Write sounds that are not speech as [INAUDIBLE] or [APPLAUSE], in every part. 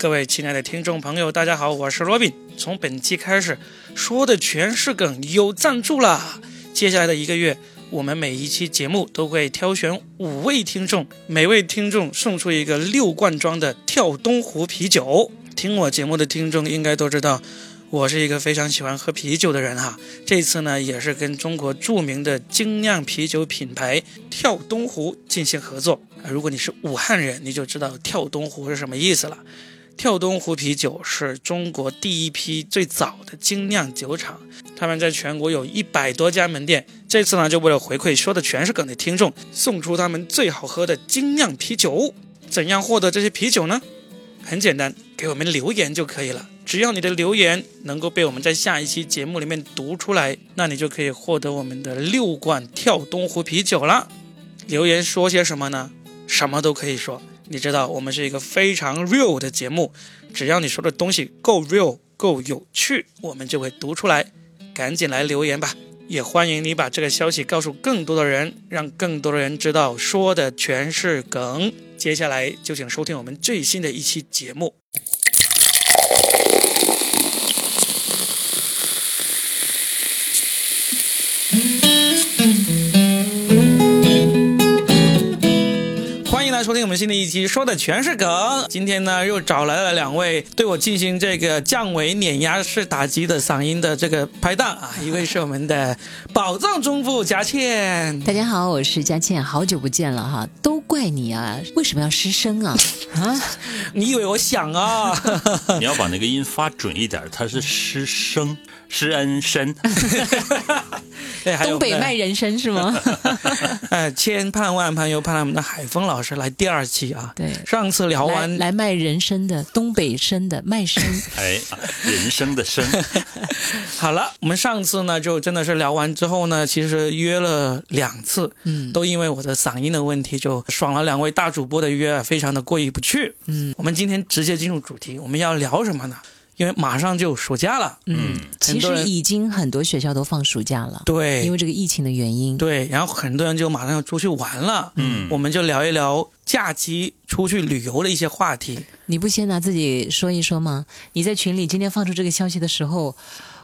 各位亲爱的听众朋友，大家好，我是罗宾。从本期开始，说的全是梗，有赞助啦！接下来的一个月，我们每一期节目都会挑选五位听众，每位听众送出一个六罐装的跳东湖啤酒。听我节目的听众应该都知道，我是一个非常喜欢喝啤酒的人哈。这次呢，也是跟中国著名的精酿啤酒品牌跳东湖进行合作。如果你是武汉人，你就知道跳东湖是什么意思了。跳东湖啤酒是中国第一批最早的精酿酒厂，他们在全国有一百多家门店。这次呢，就为了回馈说的全是梗的听众，送出他们最好喝的精酿啤酒。怎样获得这些啤酒呢？很简单，给我们留言就可以了。只要你的留言能够被我们在下一期节目里面读出来，那你就可以获得我们的六罐跳东湖啤酒了。留言说些什么呢？什么都可以说。你知道我们是一个非常 real 的节目，只要你说的东西够 real、够有趣，我们就会读出来。赶紧来留言吧！也欢迎你把这个消息告诉更多的人，让更多的人知道说的全是梗。接下来就请收听我们最新的一期节目。欢迎收听我们新的一期，说的全是梗。今天呢，又找来了两位对我进行这个降维碾压式打击的嗓音的这个拍档啊，一位是我们的宝藏中妇佳倩，大家好，我是佳倩，好久不见了哈，都怪你啊，为什么要失声啊？啊，你以为我想啊？[LAUGHS] 你要把那个音发准一点，它是失声，施恩深。对，[LAUGHS] 还有东北卖人参是吗？[LAUGHS] 哎，千盼万盼又盼来我们的海峰老师来第二期啊。对，上次聊完来卖人参的，东北参的卖参。[LAUGHS] 哎，人参的生，好了，我们上次呢就真的是聊完之后呢，其实约了两次，嗯都因为我的嗓音的问题就爽了两位大主播的约，非常的过意不去。嗯我们今天直接进入主题，我们要聊什么呢？因为马上就暑假了，嗯，其实已经很多学校都放暑假了，对，因为这个疫情的原因。对，然后很多人就马上要出去玩了，嗯我们就聊一聊假期出去旅游的一些话题。你不先拿自己说一说吗？你在群里今天放出这个消息的时候，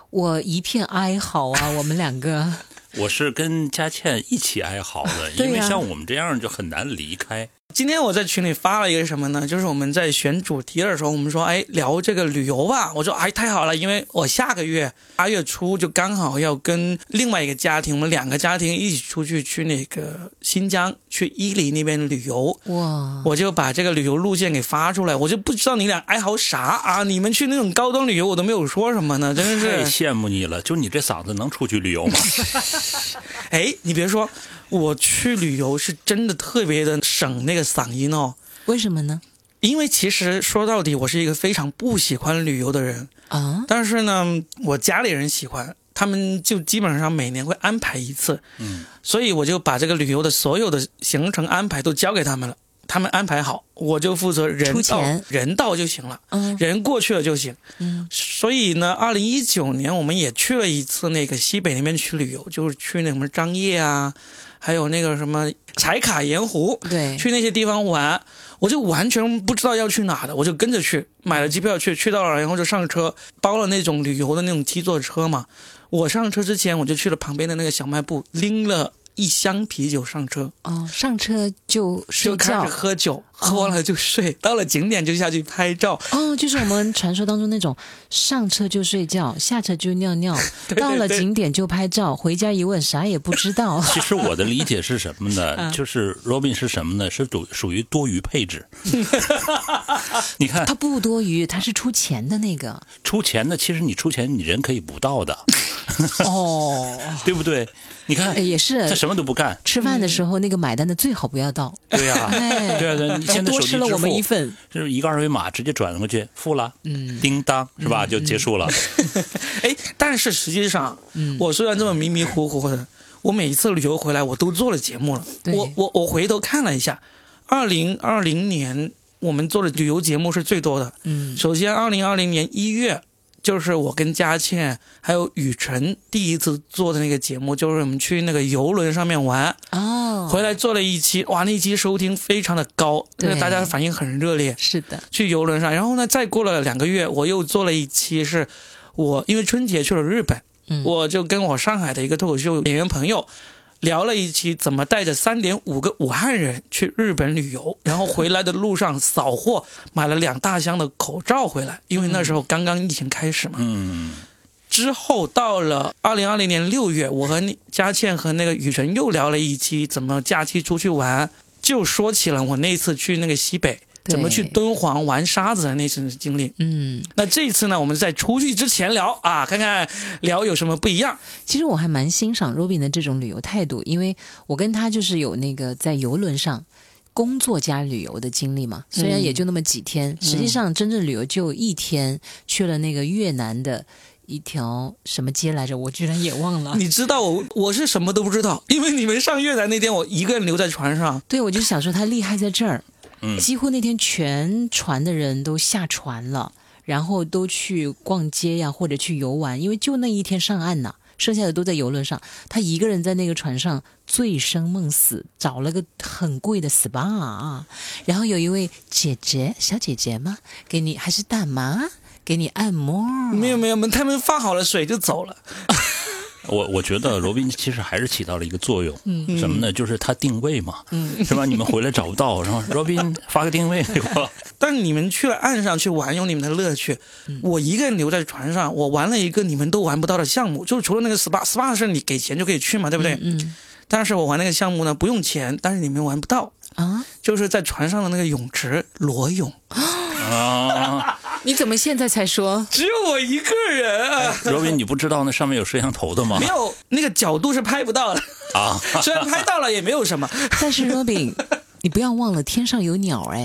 我一片哀嚎啊！[LAUGHS] 我们两个，我是跟佳倩一起哀嚎的，[LAUGHS] 因为像我们这样就很难离开。今天我在群里发了一个什么呢？就是我们在选主题的时候，我们说，哎，聊这个旅游吧。我说，哎，太好了，因为我下个月八月初就刚好要跟另外一个家庭，我们两个家庭一起出去去那个新疆，去伊犁那边旅游。哇，我就把这个旅游路线给发出来，我就不知道你俩哀嚎啥啊？你们去那种高端旅游，我都没有说什么呢，真的是。太羡慕你了，就你这嗓子能出去旅游吗？[LAUGHS] 哎，你别说，我去旅游是真的特别的省那个嗓音哦。为什么呢？因为其实说到底，我是一个非常不喜欢旅游的人，啊，但是呢，我家里人喜欢，他们就基本上每年会安排一次，嗯，所以我就把这个旅游的所有的行程安排都交给他们了，他们安排好，我就负责人到人到就行了，嗯。人过去了就行。嗯。所以呢，二零一九年我们也去了一次那个西北那边去旅游，就是去那什么张掖啊，还有那个什么柴卡盐湖，对，去那些地方玩，我就完全不知道要去哪的，我就跟着去，买了机票去，去到了，然后就上车，包了那种旅游的那种七座车嘛。我上车之前，我就去了旁边的那个小卖部，拎了一箱啤酒上车，哦，上车就睡就开始觉。喝酒，喝完了就睡，到了景点就下去拍照。哦，就是我们传说当中那种上车就睡觉，下车就尿尿，[LAUGHS] 对到了景点就拍照，回家一问啥也不知道。[LAUGHS] 其实我的理解是什么呢？嗯 [LAUGHS] 就是 Robin 是什么呢？是属属于多余配置。你看他不多余，他是出钱的那个。出钱的，其实你出钱你人可以不到的，哦，对不对？你看哎也是他什么都不干，吃饭的时候那个买单的最好不要到，对呀、哎，对啊，对啊，你还现在手机支多吃了我们付一份。就是一个二维码直接转过去付了，嗯，叮当是吧？就结束了。[LAUGHS] 哎，但是实际上，嗯我虽然这么迷迷糊糊的，我每一次旅游回来，我都做了节目了。我我我回头看了一下，二零二零年我们做的旅游节目是最多的。嗯首先，二零二零年一月就是我跟佳倩还有雨辰第一次做的那个节目，就是我们去那个游轮上面玩，哦，回来做了一期，哇，那一期收听非常的高，对那大家反应很热烈。是的，去游轮上，然后呢，再过了两个月，我又做了一期，是我因为春节去了日本，嗯我就跟我上海的一个脱口秀演员朋友聊了一期，怎么带着三点五个武汉人去日本旅游，然后回来的路上扫货，买了两大箱的口罩回来，因为那时候刚刚疫情开始嘛。嗯，之后到了二零二零年六月，我和那佳倩和那个雨辰又聊了一期怎么假期出去玩，就说起了我那次去那个西北。对怎么去敦煌玩沙子的那次经历？嗯，那这一次呢，我们在出去之前聊啊，看看聊有什么不一样。其实我还蛮欣赏 Robin 的这种旅游态度，因为我跟他就是有那个在游轮上工作加旅游的经历嘛，虽然也就那么几天，实际上真正旅游就一天，去了那个越南的一条什么街来着，我居然也忘了。你知道我我是什么都不知道，因为你们上越南那天，我一个人留在船上。对，我就想说他厉害在这儿，嗯几乎那天全船的人都下船了，然后都去逛街呀，或者去游玩，因为就那一天上岸呢。剩下的都在游轮上，他一个人在那个船上醉生梦死，找了个很贵的 SPA 啊，然后有一位姐姐小姐姐吗，给你还是大妈给你按摩，没有没有，们他们放好了水就走了。[LAUGHS] 我我觉得罗宾其实还是起到了一个作用，嗯什么呢？就是他定位嘛，[LAUGHS] 是吧？你们回来找不到，然后罗宾发个定位给我。[LAUGHS] 但是你们去了岸上去玩，有你们的乐趣。我一个人留在船上，我玩了一个你们都玩不到的项目，就是除了那个 SPA，SPA 是你给钱就可以去嘛，对不对？嗯但是我玩那个项目呢，不用钱，但是你们玩不到，啊，就是在船上的那个泳池裸泳，啊，你怎么现在才说？只有我一个人啊，罗宾，你不知道那上面有摄像头的吗没？有那个角度是拍不到的，啊，[LAUGHS] 虽然拍到了也没有什么。但是 Robin，[LAUGHS] 你不要忘了天上有鸟哎，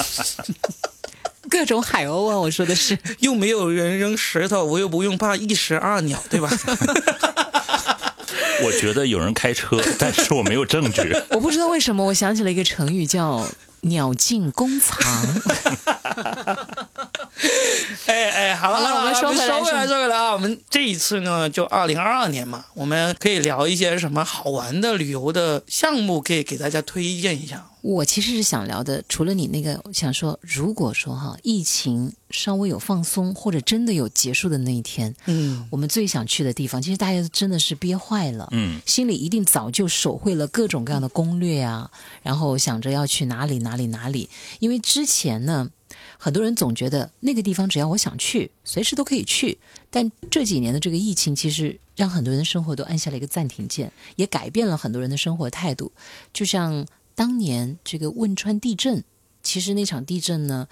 [LAUGHS] 各种海鸥啊！我说的是，又没有人扔石头，我又不用怕一石二鸟，对吧？我觉得有人开车，但是我没有证据。我不知道为什么，我想起了一个成语叫“鸟尽弓藏。[LAUGHS] [LAUGHS] 哎哎，好了，好了我们说回来说回来，说说回来啊！我们这一次呢，就二零二二年嘛，我们可以聊一些什么好玩的旅游的项目，可以给大家推荐一下。”。我其实是想聊的，除了你那个，想说，如果说哈疫情稍微有放松，或者真的有结束的那一天，嗯，我们最想去的地方，其实大家真的是憋坏了。嗯，心里一定早就手绘了各种各样的攻略啊，然后想着要去哪里哪里哪里。因为之前呢，很多人总觉得那个地方只要我想去，随时都可以去。但这几年的这个疫情，其实让很多人的生活都按下了一个暂停键，也改变了很多人的生活态度。就像当年这个汶川地震，其实那场地震呢，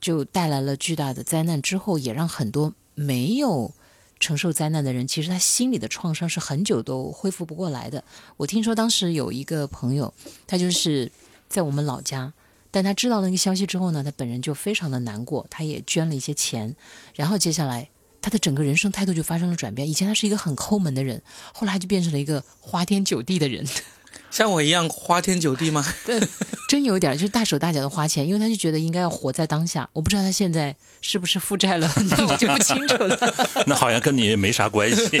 就带来了巨大的灾难，之后也让很多没有承受灾难的人，其实他心里的创伤是很久都恢复不过来的。我听说当时有一个朋友，他就是在我们老家，但他知道那个消息之后呢，他本人就非常的难过，他也捐了一些钱，然后接下来。他的整个人生态度就发生了转变。以前他是一个很抠门的人，后来就变成了一个花天酒地的人。像我一样花天酒地吗？[LAUGHS] 对，真有点儿就是大手大脚的花钱，因为他就觉得应该要活在当下。我不知道他现在是不是负债了，[LAUGHS] 那我就不清楚了。[LAUGHS] 那好像跟你也没啥关系。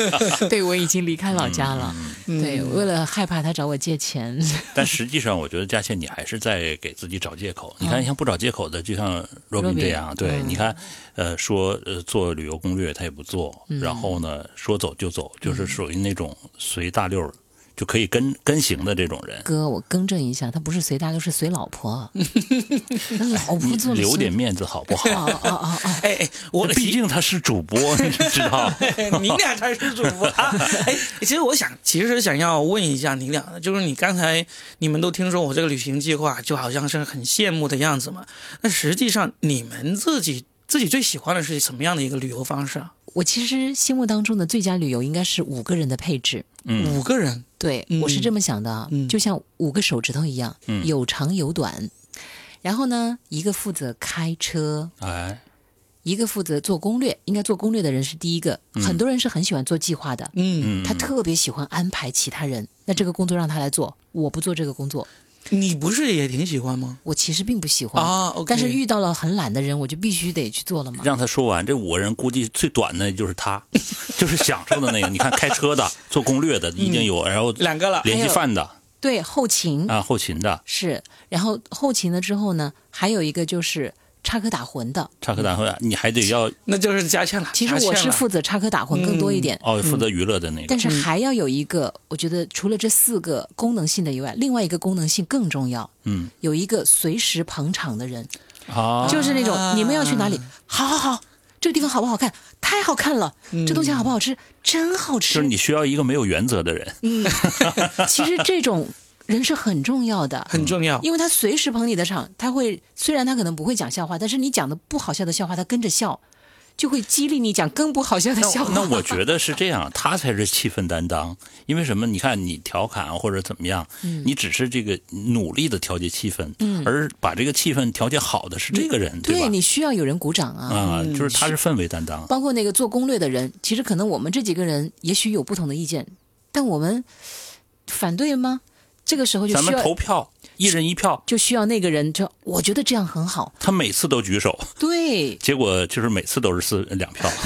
对我已经离开老家了，对，为了害怕他找我借钱，但实际上，我觉得佳倩你还是在给自己找借口。你看，像不找借口的，就像若冰这样，对，嗯你看，呃，说呃做旅游攻略他也不做，然后呢说走就走，就是属于那种随大溜儿就可以跟跟行的这种人。哥，我更正一下，他不是随大流，是随老婆。[LAUGHS] 那老婆你做了留点面子好不好？啊啊啊啊！哎哎，我的毕竟他是主播，[LAUGHS] 你知道。[LAUGHS] 你俩才是主播啊！哎，其实我想，其实想要问一下你俩，就是你刚才你们都听说我这个旅行计划，就好像是很羡慕的样子嘛。那实际上你们自己自己最喜欢的是什么样的一个旅游方式啊？我其实心目当中的最佳旅游应该是五个人的配置。嗯，五个人，对，嗯我是这么想的啊，嗯就像五个手指头一样，嗯有长有短。然后呢，一个负责开车，哎，一个负责做攻略。应该做攻略的人是第一个。很多人是很喜欢做计划的，嗯，嗯，他特别喜欢安排其他人。那这个工作让他来做，我不做这个工作。你不是也挺喜欢吗？我其实并不喜欢啊但是遇到了很懒的人，我就必须得去做了嘛。让他说完，这五个人估计最短的就是他，[LAUGHS] 就是享受的那个。你看，开车的、[LAUGHS] 做攻略的已经有，然后两个了，联系饭的对，后勤、啊，后勤的，是，然后后勤了之后呢，还有一个就是插科打诨的。插科打诨，你还得要那就是加钱了。其实我是负责插科打诨更多一点，哦负责娱乐的那个但。是还要有一个，我觉得除了这四个功能性的以外，另外一个功能性更重要，嗯有一个随时捧场的人，啊，就是那种你们要去哪里，好好好，这个地方好不好看？太好看了，这东西好不好吃？真好吃。就是你需要一个没有原则的人。嗯 [LAUGHS] 其实这种人是很重要的，很重要。因为他随时捧你的场，他会虽然他可能不会讲笑话，但是你讲的不好笑的笑话，他跟着笑，就会激励你讲更不好笑的笑话。那我觉得是这样，[LAUGHS] 他才是气氛担当。因为什么？你看你调侃或者怎么样，嗯你只是这个努力的调节气氛，而把这个气氛调节好的是这个人，吧？对你需要有人鼓掌啊。啊，就是他是氛围担当。包括那个做攻略的人，其实可能我们这几个人也许有不同的意见，但我们反对吗？这个时候就咱们需要投票，一人一票，就需要那个人，就我觉得这样很好。他每次都举手，对，结果就是每次都是四两票。[LAUGHS]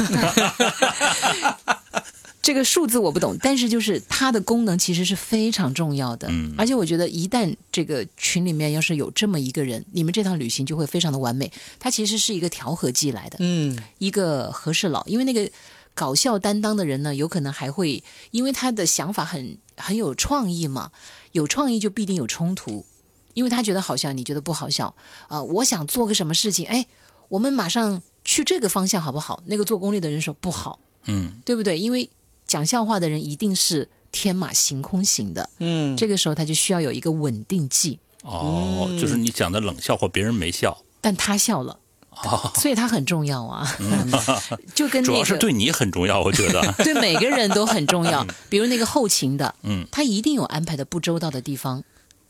这个数字我不懂，但是就是它的功能其实是非常重要的。嗯而且我觉得一旦这个群里面要是有这么一个人，你们这趟旅行就会非常的完美。它其实是一个调和剂来的，嗯，一个和事佬，因为那个搞笑担当的人呢，有可能还会因为他的想法很很有创意嘛，有创意就必定有冲突，因为他觉得好笑，你觉得不好笑啊、我想做个什么事情，哎，我们马上去这个方向好不好？那个做攻略的人说不好，嗯，对不对？因为讲笑话的人一定是天马行空型的，嗯，这个时候他就需要有一个稳定剂，哦，就是你讲的冷笑话，别人没笑，但他笑了。所以他很重要啊，就跟那个主要是对你很重要，我觉得。[LAUGHS] 对每个人都很重要。比如那个后勤的，嗯，他一定有安排的不周到的地方，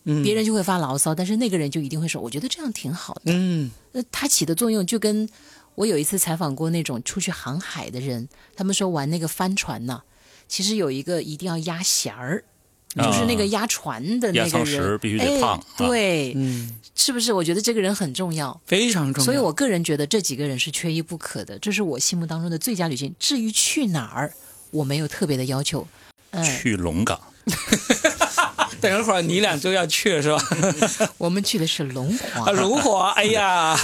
嗯别人就会发牢骚，但是那个人就一定会说，我觉得这样挺好的。嗯那他起的作用就跟我有一次采访过那种出去航海的人，他们说玩那个帆船呢、其实有一个一定要压弦儿。就是那个压船的那压舱个人，石必须得哎胖啊对，嗯，是不是？我觉得这个人很重要，非常重要。所以我个人觉得这几个人是缺一不可的，这是我心目当中的最佳旅行。至于去哪儿，我没有特别的要求。嗯，去龙岗，[LAUGHS] 等一会儿你俩就要去了是吧？[LAUGHS] 我们去的是龙华啊，，龙华，哎呀，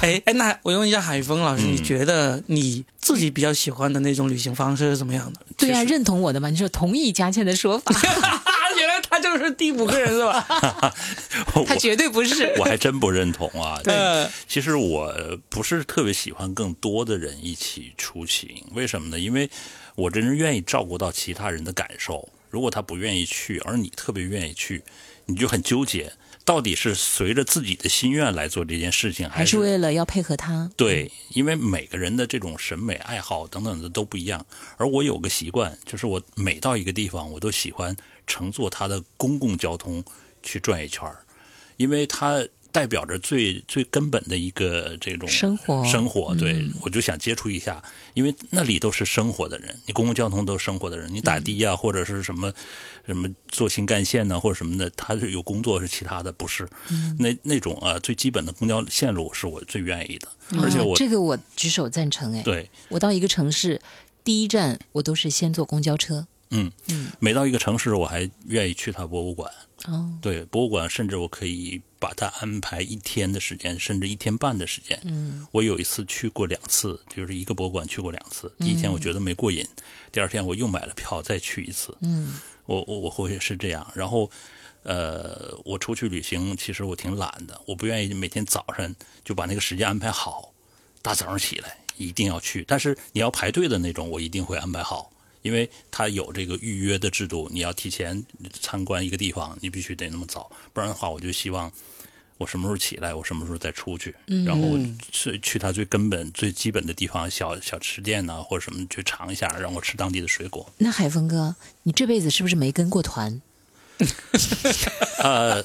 哎哎，那我问一下海峰老师，嗯你觉得你自己比较喜欢的那种旅行方式是怎么样的？对啊，认同我的嘛？你说同意佳倩的说法，[LAUGHS] 他就是第五个人是吧？[LAUGHS] 他绝对不是。我还真不认同啊。[LAUGHS] 对，其实我不是特别喜欢更多的人一起出行，为什么呢？因为我真是愿意照顾到其他人的感受。如果他不愿意去，而你特别愿意去，你就很纠结，到底是随着自己的心愿来做这件事情，还是为了要配合他？对，因为每个人的这种审美爱好等等的都不一样。而我有个习惯，就是我每到一个地方，我都喜欢乘坐它的公共交通去转一圈儿，因为它代表着最最根本的一个这种生活。生活，对、我就想接触一下，因为那里都是生活的人，你公共交通都是生活的人，你打的呀、或者是什么什么坐新干线呐、或者什么的，他是有工作是其他的，不是、那那种啊最基本的公交线路是我最愿意的，而且我、哦这个我举手赞成。哎，对。我到一个城市，第一站我都是先坐公交车。嗯，每到一个城市，我还愿意去它博物馆。哦，对，博物馆甚至我可以把它安排一天的时间，甚至一天半的时间。嗯，我有一次去过两次，就是一个博物馆去过两次。第一天我觉得没过瘾，第二天我又买了票再去一次。嗯，我我我会是这样，然后。呃，我出去旅行，其实我挺懒的，我不愿意每天早上就把那个时间安排好，大早上起来一定要去。但是你要排队的那种，我一定会安排好，因为他有这个预约的制度，你要提前参观一个地方，你必须得那么早，不然的话，我就希望我什么时候起来，我什么时候再出去，然后去去它最根本、最基本的地方，小小吃店呐、或者什么去尝一下，让我吃当地的水果。那海峰哥，你这辈子是不是没跟过团？[LAUGHS] 呃，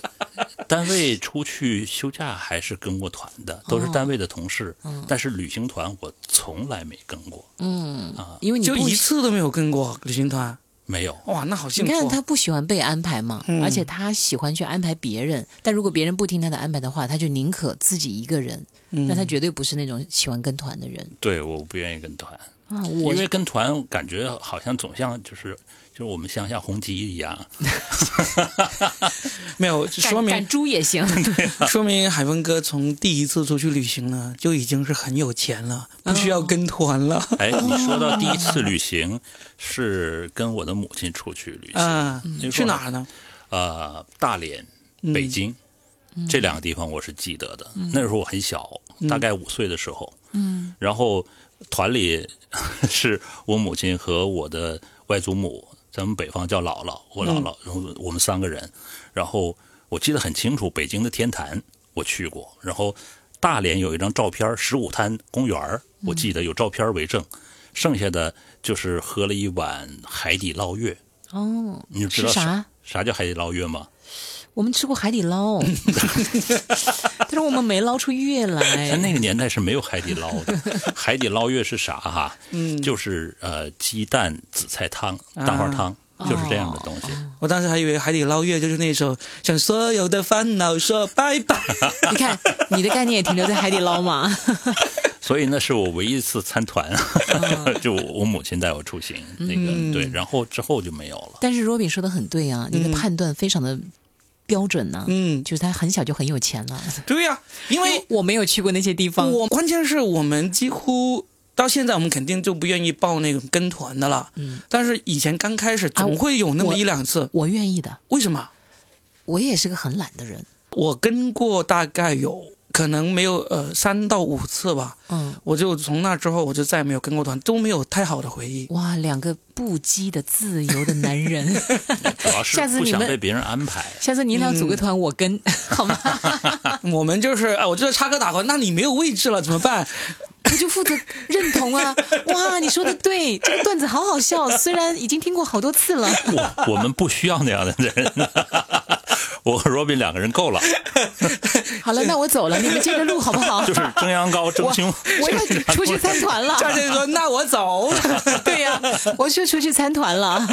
单位出去休假还是跟过团的，都是单位的同事，但是旅行团我从来没跟过。嗯啊因为你就一次都没有跟过旅行团。没有。哇，那好幸你看。他不喜欢被安排嘛，嗯而且他喜欢去安排别人。但如果别人不听他的安排的话，他就宁可自己一个人。嗯那他绝对不是那种喜欢跟团的人对，我不愿意跟团，啊！我因为跟团感觉好像总像就是就是我们乡下红旗一样。[LAUGHS] 没有，说明赶赶猪也行，[LAUGHS] [LAUGHS] 说明海峰哥从第一次出去旅行呢，就已经是很有钱了，不需要跟团了。哎，你说到第一次旅行是跟我的母亲出去旅行，啊，那时候去哪儿呢？呃，大连、北京、这两个地方我是记得的。那时候我很小，大概五岁的时候。嗯，然后团里是我母亲和我的外祖母，咱们北方叫姥姥，我姥姥，然后我们三个人。然后我记得很清楚，北京的天坛我去过，然后大连有一张照片，十五滩公园儿我记得有照片为证。剩下的就是喝了一碗海底捞月，哦，你知道啥？啥叫海底捞月吗？我们吃过海底捞，[LAUGHS] 但是我们没捞出月来。但那个年代是没有海底捞的，[LAUGHS] 海底捞月是啥哈？嗯，就是呃鸡蛋紫菜汤、蛋花汤，就是这样的东西。我当时还以为海底捞月就是那首向所有的烦恼说拜拜。[LAUGHS] 你看，你的概念也停留在海底捞嘛？所以那是我唯一一次参团，就我母亲带我出行，那个对，然后之后就没有了。但是 Robin 说的很对啊，你的判断非常的标准呢、嗯，就是他很小就很有钱了。对呀、因为我没有去过那些地方，我关键是我们几乎到现在，我们肯定就不愿意报那种跟团的了。嗯，但是以前刚开始总会有那么一两次，我愿意的。为什么？我也是个很懒的人，我跟过大概有可能没有呃三到五次吧，嗯，我就从那之后我就再也没有跟过团，都没有太好的回忆。哇，两个不羁的自由的男人，[LAUGHS] 主要是下次你们不想被别人安排。下次你俩组个团，我跟好吗？[LAUGHS] 我们就是啊，我这插科打诨，那你没有位置了怎么办？我就负责认同啊！[LAUGHS] 哇，你说的对，这个段子好好笑，虽然已经听过好多次了。我我们不需要那样的人，[LAUGHS] 我和 Robin 两个人够了，好了，那我走了，你们接着录好不好？[LAUGHS] 就是蒸羊羔、蒸我胸。我要出去参团了。赵姐说：“那我走。对呀、我就出去参团了。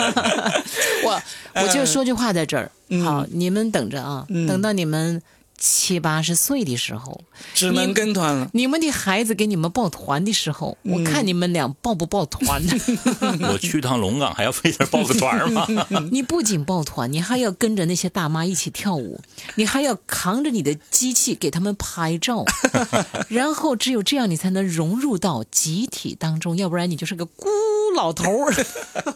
我我就说句话在这儿，好，你们等着啊，等到你们七八十岁的时候，”只能跟团了。你们的孩子给你们报团的时候，我看你们俩报不报团。[LAUGHS] 我去趟龙岗还要非得报个团吗？[LAUGHS] 你不仅抱团，你还要跟着那些大妈一起跳舞，你还要扛着你的机器给他们拍照，[LAUGHS] 然后只有这样你才能融入到集体当中，要不然你就是个孤老头儿。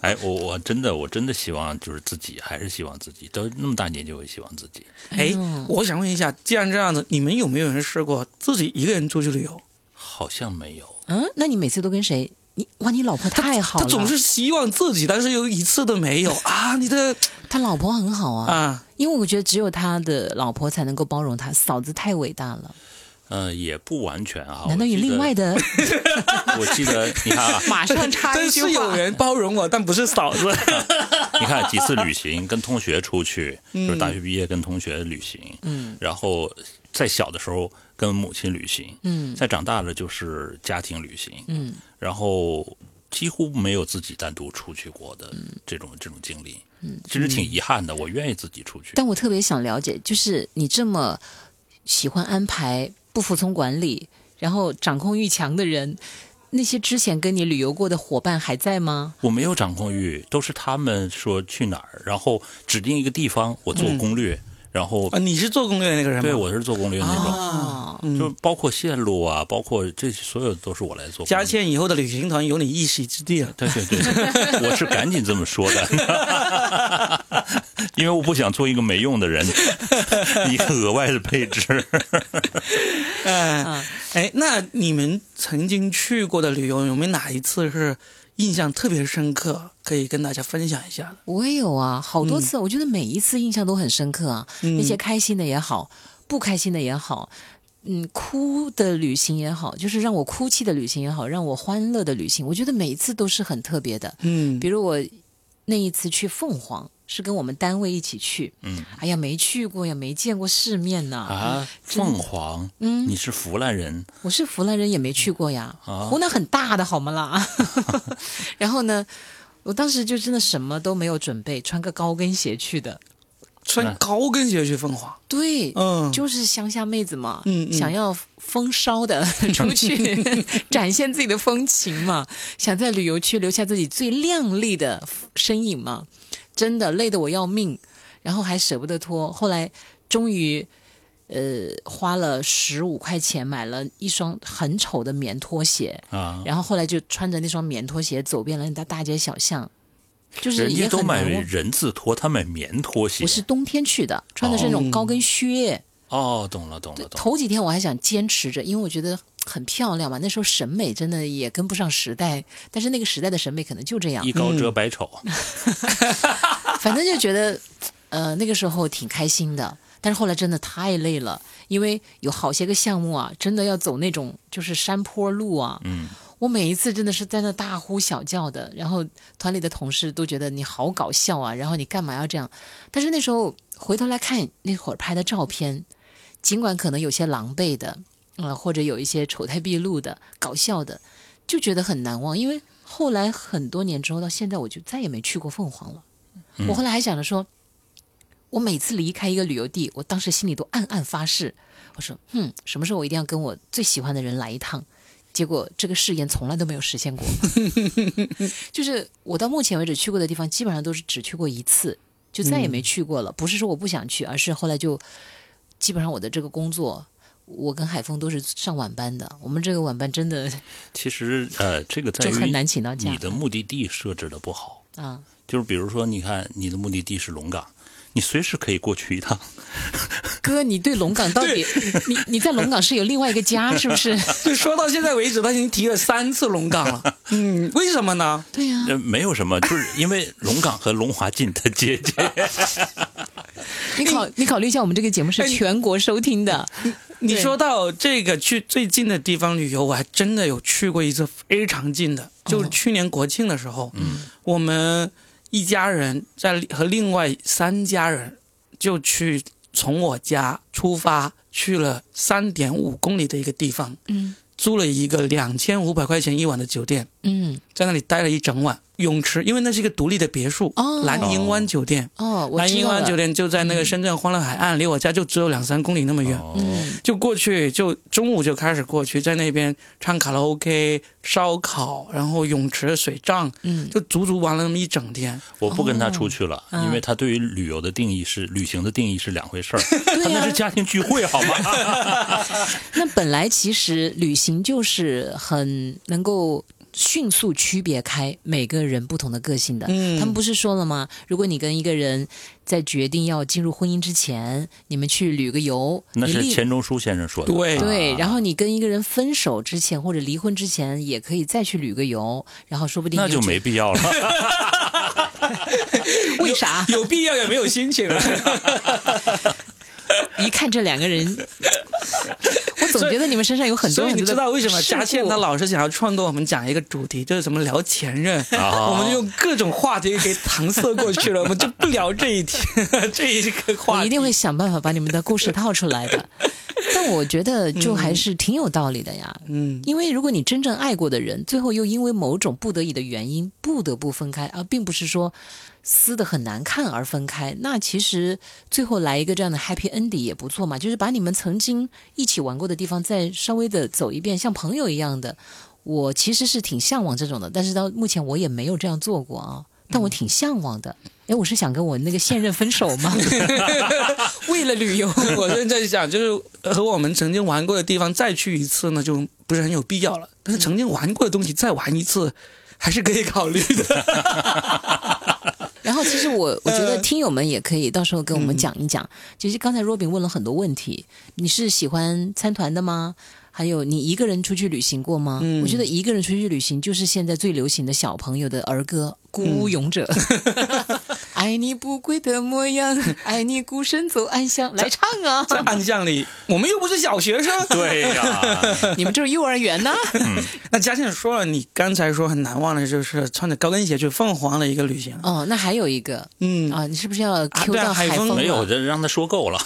哎，我我真的我真的希望就是自己，还是希望自己都那么大年纪，我也希望自己。哎，我想问一下，既然这样子，你们有没有人试过自己一个人出去旅游？好像没有，嗯，那你每次都跟谁？你哇，你老婆太好了，他总是希望自己，但是有一次都没有 [LAUGHS] 啊！你的 [LAUGHS] 他老婆很好啊，啊，因为我觉得只有他的老婆才能够包容他，嫂子太伟大了。呃，也不完全啊。难道有我记得另外？的？[LAUGHS] 我记得你看啊，[LAUGHS] 马上插但一句话，是有人包容我，但不是嫂子。[LAUGHS] 你看几次旅行，跟同学出去，就是大学毕业跟同学旅行，嗯，然后在小的时候跟母亲旅行，嗯再长大了就是家庭旅行，嗯，然后几乎没有自己单独出去过的这种这种经历，嗯，其实挺遗憾的。我愿意自己出去，但我特别想了解，就是你这么喜欢安排、不服从管理，然后掌控欲强的人，那些之前跟你旅游过的伙伴还在吗？我没有掌控欲，都是他们说去哪儿，然后指定一个地方，我做攻略，然后啊，你是做攻略那个人吗？对我是做攻略那种。哦，就包括线路啊，包括这所有都是我来做。佳倩以后的旅行团有你一席之地了。对对对，我是赶紧这么说的，[LAUGHS] 因为我不想做一个没用的人，[LAUGHS] 一个额外的配置。[LAUGHS] 哎，哎，那你们曾经去过的旅游，有没有哪一次是印象特别深刻，可以跟大家分享一下的？我也有啊，好多次，我觉得每一次印象都很深刻啊。那些开心的也好，不开心的也好，嗯，哭的旅行也好，就是让我哭泣的旅行也好，让我欢乐的旅行，我觉得每一次都是很特别的。嗯比如我那一次去凤凰，是跟我们单位一起去，嗯，哎呀，没去过呀，没见过世面呐。啊，凤凰，嗯，你是湖南人，我是湖南人，也没去过呀。啊。湖南很大的好吗？啦？[LAUGHS] [LAUGHS] 然后呢，我当时就真的什么都没有准备，穿个高跟鞋去的。穿高跟鞋去凤凰，对，嗯，就是乡下妹子嘛，嗯。嗯想要风骚的 [LAUGHS] 出去展现自己的风情嘛，想在旅游区留下自己最靓丽的身影嘛，真的累得我要命，然后还舍不得脱，后来终于。呃，花了十五块钱买了一双很丑的棉拖鞋，啊，然后后来就穿着那双棉拖鞋走遍了大大街小巷，就是人家都买。人字拖，他买棉拖鞋。我是冬天去的，穿的是那种高跟靴。哦，懂了懂了懂了。头几天我还想坚持着，因为我觉得很漂亮嘛。那时候审美真的也跟不上时代，但是那个时代的审美可能就这样一，高遮百丑，[LAUGHS] [LAUGHS] 反正就觉得，呃，那个时候挺开心的。但是后来真的太累了，因为有好些个项目啊，真的要走那种就是山坡路啊。嗯，我每一次真的是在那大呼小叫的，然后团里的同事都觉得你好搞笑啊，然后你干嘛要这样？但是那时候回头来看那会儿拍的照片，尽管可能有些狼狈的，呃，或者有一些丑态毕露的、搞笑的，就觉得很难忘。因为后来很多年之后，到现在我就再也没去过凤凰了。我后来还想着说，我每次离开一个旅游地，我当时心里都暗暗发誓，我说，嗯，什么时候我一定要跟我最喜欢的人来一趟。结果这个誓言从来都没有实现过，[LAUGHS] 就是我到目前为止去过的地方，基本上都是只去过一次，就再也没去过了。不是说我不想去，而是后来就基本上我的这个工作，我跟海峰都是上晚班的，我们这个晚班真的 [LAUGHS] 其实呃，这个在于就很难请到假你的目的地设置的不好。啊。就是比如说，你看你的目的地是龙岗，你随时可以过去一趟。[LAUGHS] 哥，你对龙岗到底，你你在龙岗是有另外一个家是不是？[LAUGHS] 就说到现在为止，他已经提了三次龙岗了。嗯，为什么呢？对呀、呃，没有什么，就是因为龙岗和龙华近，他接近。你考你考虑一下，我们这个节目是全国收听的，对你说到这个去最近的地方旅游，我还真的有去过一次非常近的，就是去年国庆的时候，嗯，我们一家人在和另外三家人就去从我家出发去了三点五公里的一个地方，嗯。租了一个两千五百块钱一晚的酒店，嗯在那里待了一整晚。泳池，因为那是一个独立的别墅，哦蓝银湾酒店。哦，我蓝银湾酒店就在那个深圳欢乐海岸，离我家就只有两三公里那么远。哦，嗯就过去，就中午就开始过去，在那边唱卡拉 OK、烧烤，然后泳池、水仗，嗯就足足玩了那么一整天。我不跟他出去了，哦因为他对于旅游的定义是旅行的定义是两回事儿。他那是家庭聚会，好吗？[LAUGHS] 那本来其实旅行就是很能够迅速区别开每个人不同的个性的。嗯他们不是说了吗？如果你跟一个人在决定要进入婚姻之前，你们去旅个游，那是钱钟书先生说的。对对，啊然后你跟一个人分手之前或者离婚之前，也可以再去旅个游，然后说不定那就没必要了。[LAUGHS] 为啥？[LAUGHS] 有必要也没有心情了。一看这两个人，[LAUGHS] 我总觉得你们身上有很多所以你知道为什么事佳倩她老是想要创作我们讲一个主题，就是什么聊前任，啊。[LAUGHS] 我们就用各种话题给搪塞过去了，我们就不聊这一题 [LAUGHS] 这一个话题。我一定会想办法把你们的故事套出来的。但我觉得就还是挺有道理的呀，嗯，因为如果你真正爱过的人，最后又因为某种不得已的原因不得不分开，而并不是说撕的很难看而分开，那其实最后来一个这样的 happy ending 也不错嘛，就是把你们曾经一起玩过的地方再稍微的走一遍，像朋友一样的。我其实是挺向往这种的，但是到目前我也没有这样做过啊，但我挺向往的。哎，我是想跟我那个现任分手吗？[LAUGHS] 为了旅游，我现在想，就是和我们曾经玩过的地方再去一次呢，就不是很有必要了。但是曾经玩过的东西再玩一次，还是可以考虑的。然后，其实我我觉得听友们也可以到时候跟我们讲一讲。其实刚才 Robin 问了很多问题，你是喜欢参团的吗？还有你一个人出去旅行过吗？嗯我觉得一个人出去旅行就是现在最流行的小朋友的儿歌《孤嗯勇者》[LAUGHS] 爱你不归的模样，[LAUGHS] 爱你孤身走暗巷，来唱啊在啊！暗巷里，我们又不是小学生。[LAUGHS] 对呀，你们这是幼儿园呢？那嘉庆说了，你刚才说很难忘的就是穿着高跟鞋去凤凰的一个旅行。哦，那还有一个嗯啊，你是不是要 Q 到海峰了？没有，就让他说够了，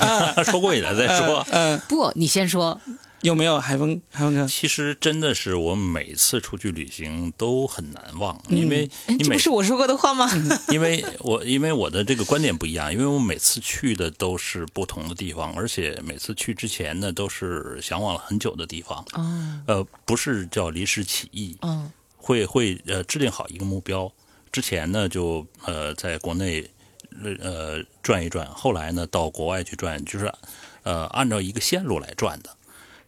说过瘾了再说。嗯、不，你先说。有没有海峰海峰哥？其实真的是我每次出去旅行都很难忘，因为哎，你不是我说过的话吗？因为我因为我的这个观点不一样，因为我每次去的都是不同的地方，而且每次去之前呢都是向往了很久的地方。哦，呃，不是叫临时起意，嗯会会呃制定好一个目标。之前呢就呃在国内呃转一转，后来呢到国外去转，就是呃按照一个线路来转的。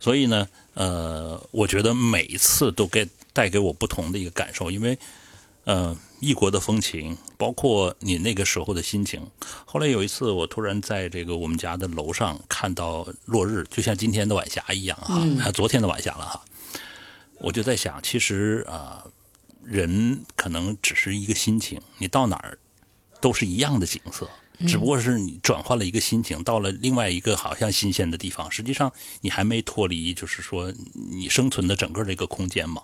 所以呢，呃，我觉得每一次都给带给我不同的一个感受，因为呃异国的风情，包括你那个时候的心情。后来有一次，我突然在这个我们家的楼上看到落日，就像今天的晚霞一样哈，昨天的晚霞了哈。我就在想，其实啊、人可能只是一个心情，你到哪儿都是一样的景色，只不过是你转换了一个心情，到了另外一个好像新鲜的地方，实际上你还没脱离，就是说你生存的整个这个空间嘛。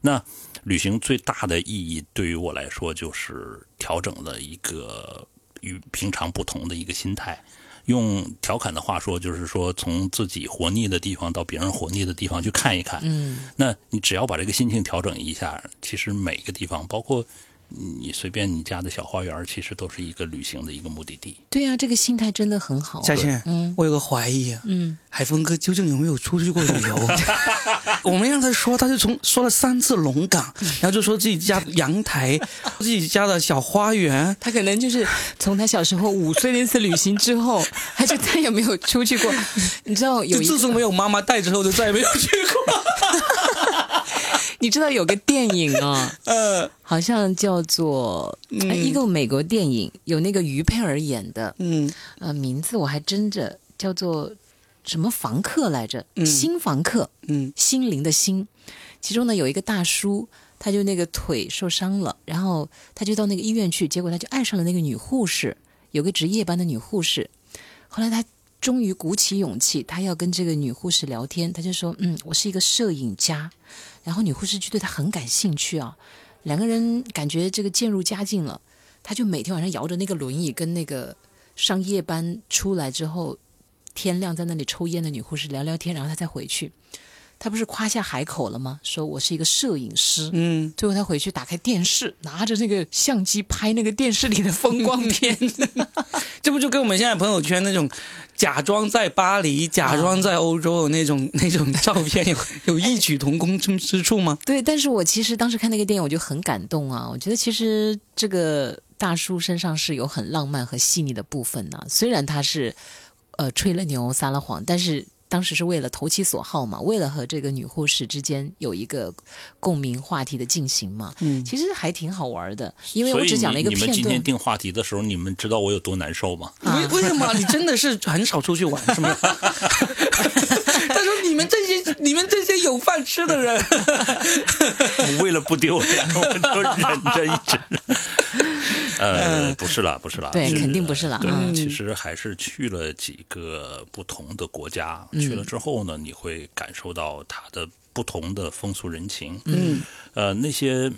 那旅行最大的意义对于我来说，就是调整了一个与平常不同的一个心态。用调侃的话说，就是说从自己活腻的地方到别人活腻的地方去看一看。嗯，那你只要把这个心情调整一下，其实每个地方，包括你随便你家的小花园，其实都是一个旅行的一个目的地。对呀、这个心态真的很好。佳倩，嗯我有个怀疑啊，嗯，海峰哥究竟有没有出去过旅游？[LAUGHS] 我们让他说，他就从说了三次龙岗，然后就说自己家阳台、自己家的小花园。他可能就是从他小时候五岁那次旅行之后，他就再也没有出去过。你知道有自从没有妈妈带之后，就再也没有去过。你知道有个电影啊，呃，[LAUGHS] 好像叫做、哎一个美国电影，有那个于佩尔演的，嗯呃，名字我还真着叫做什么房客来着？嗯新房客，嗯心灵的心。其中呢有一个大叔，他就那个腿受伤了，然后他就到那个医院去，结果他就爱上了那个女护士，有个值夜班的女护士。后来他终于鼓起勇气，他要跟这个女护士聊天，他就说：“嗯，我是一个摄影家。”然后女护士就对他很感兴趣啊，两个人感觉这个渐入佳境了。他就每天晚上摇着那个轮椅跟那个上夜班出来之后，天亮在那里抽烟的女护士聊聊天，然后他再回去。他不是夸下海口了吗？说我是一个摄影师。嗯，最后他回去打开电视，拿着那个相机拍那个电视里的风光片。[LAUGHS] 这不就跟我们现在朋友圈那种假装在巴黎、假装在欧洲的那种、那种照片有有异曲同工之之处吗？[LAUGHS] 对，但是我其实当时看那个电影，我就很感动啊。我觉得其实这个大叔身上是有很浪漫和细腻的部分呢、虽然他是呃吹了牛撒了谎，但是当时是为了投其所好嘛，为了和这个女护士之间有一个共鸣话题的进行嘛。嗯其实还挺好玩的，因为我只讲了一个你你们片段。今天定话题的时候，你们知道我有多难受吗？啊为为什么你真的是很少出去玩是吗？[LAUGHS] [LAUGHS] 他说你们这些你们这些有饭吃的人，我 [LAUGHS] 为了不丢脸，我就忍着一直。呃，不是啦，不是啦，对，肯定不是啦。对啊，其实还是去了几个不同的国家，嗯。去了之后呢，你会感受到它的不同的风俗人情。嗯，呃，那些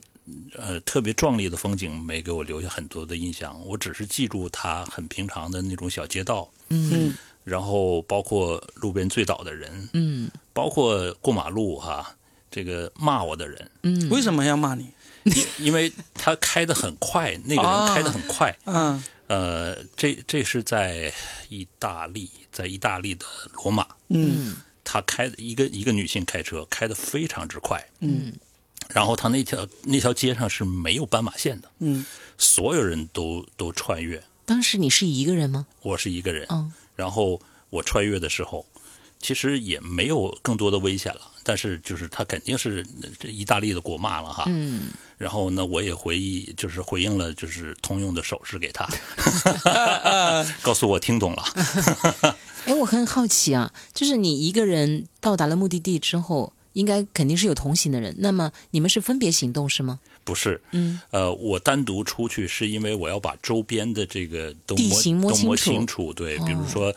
呃特别壮丽的风景没给我留下很多的印象，我只是记住它很平常的那种小街道，嗯然后包括路边醉倒的人，嗯包括过马路哈，这个骂我的人，嗯，为什么要骂你？因因为他开得很快，那个哦人开得很快。嗯呃，这这是在意大利，在意大利的罗马，嗯他开的一个一个女性开车开得非常之快，嗯然后他那条那条街上是没有斑马线的，嗯所有人都都穿越，当时你是一个人吗？我是一个人，嗯然后我穿越的时候，其实也没有更多的危险了，但是就是他肯定是这意大利的国骂了哈，嗯，然后呢，我也回忆，就是回应了，就是通用的手势给他，[LAUGHS] [LAUGHS] 告诉我听懂了。[LAUGHS] 哎，我很好奇啊，就是你一个人到达了目的地之后，应该肯定是有同行的人，那么你们是分别行动是吗？不是，嗯，呃，我单独出去是因为我要把周边的这个都地摸形摸都摸清楚，对，哦比如说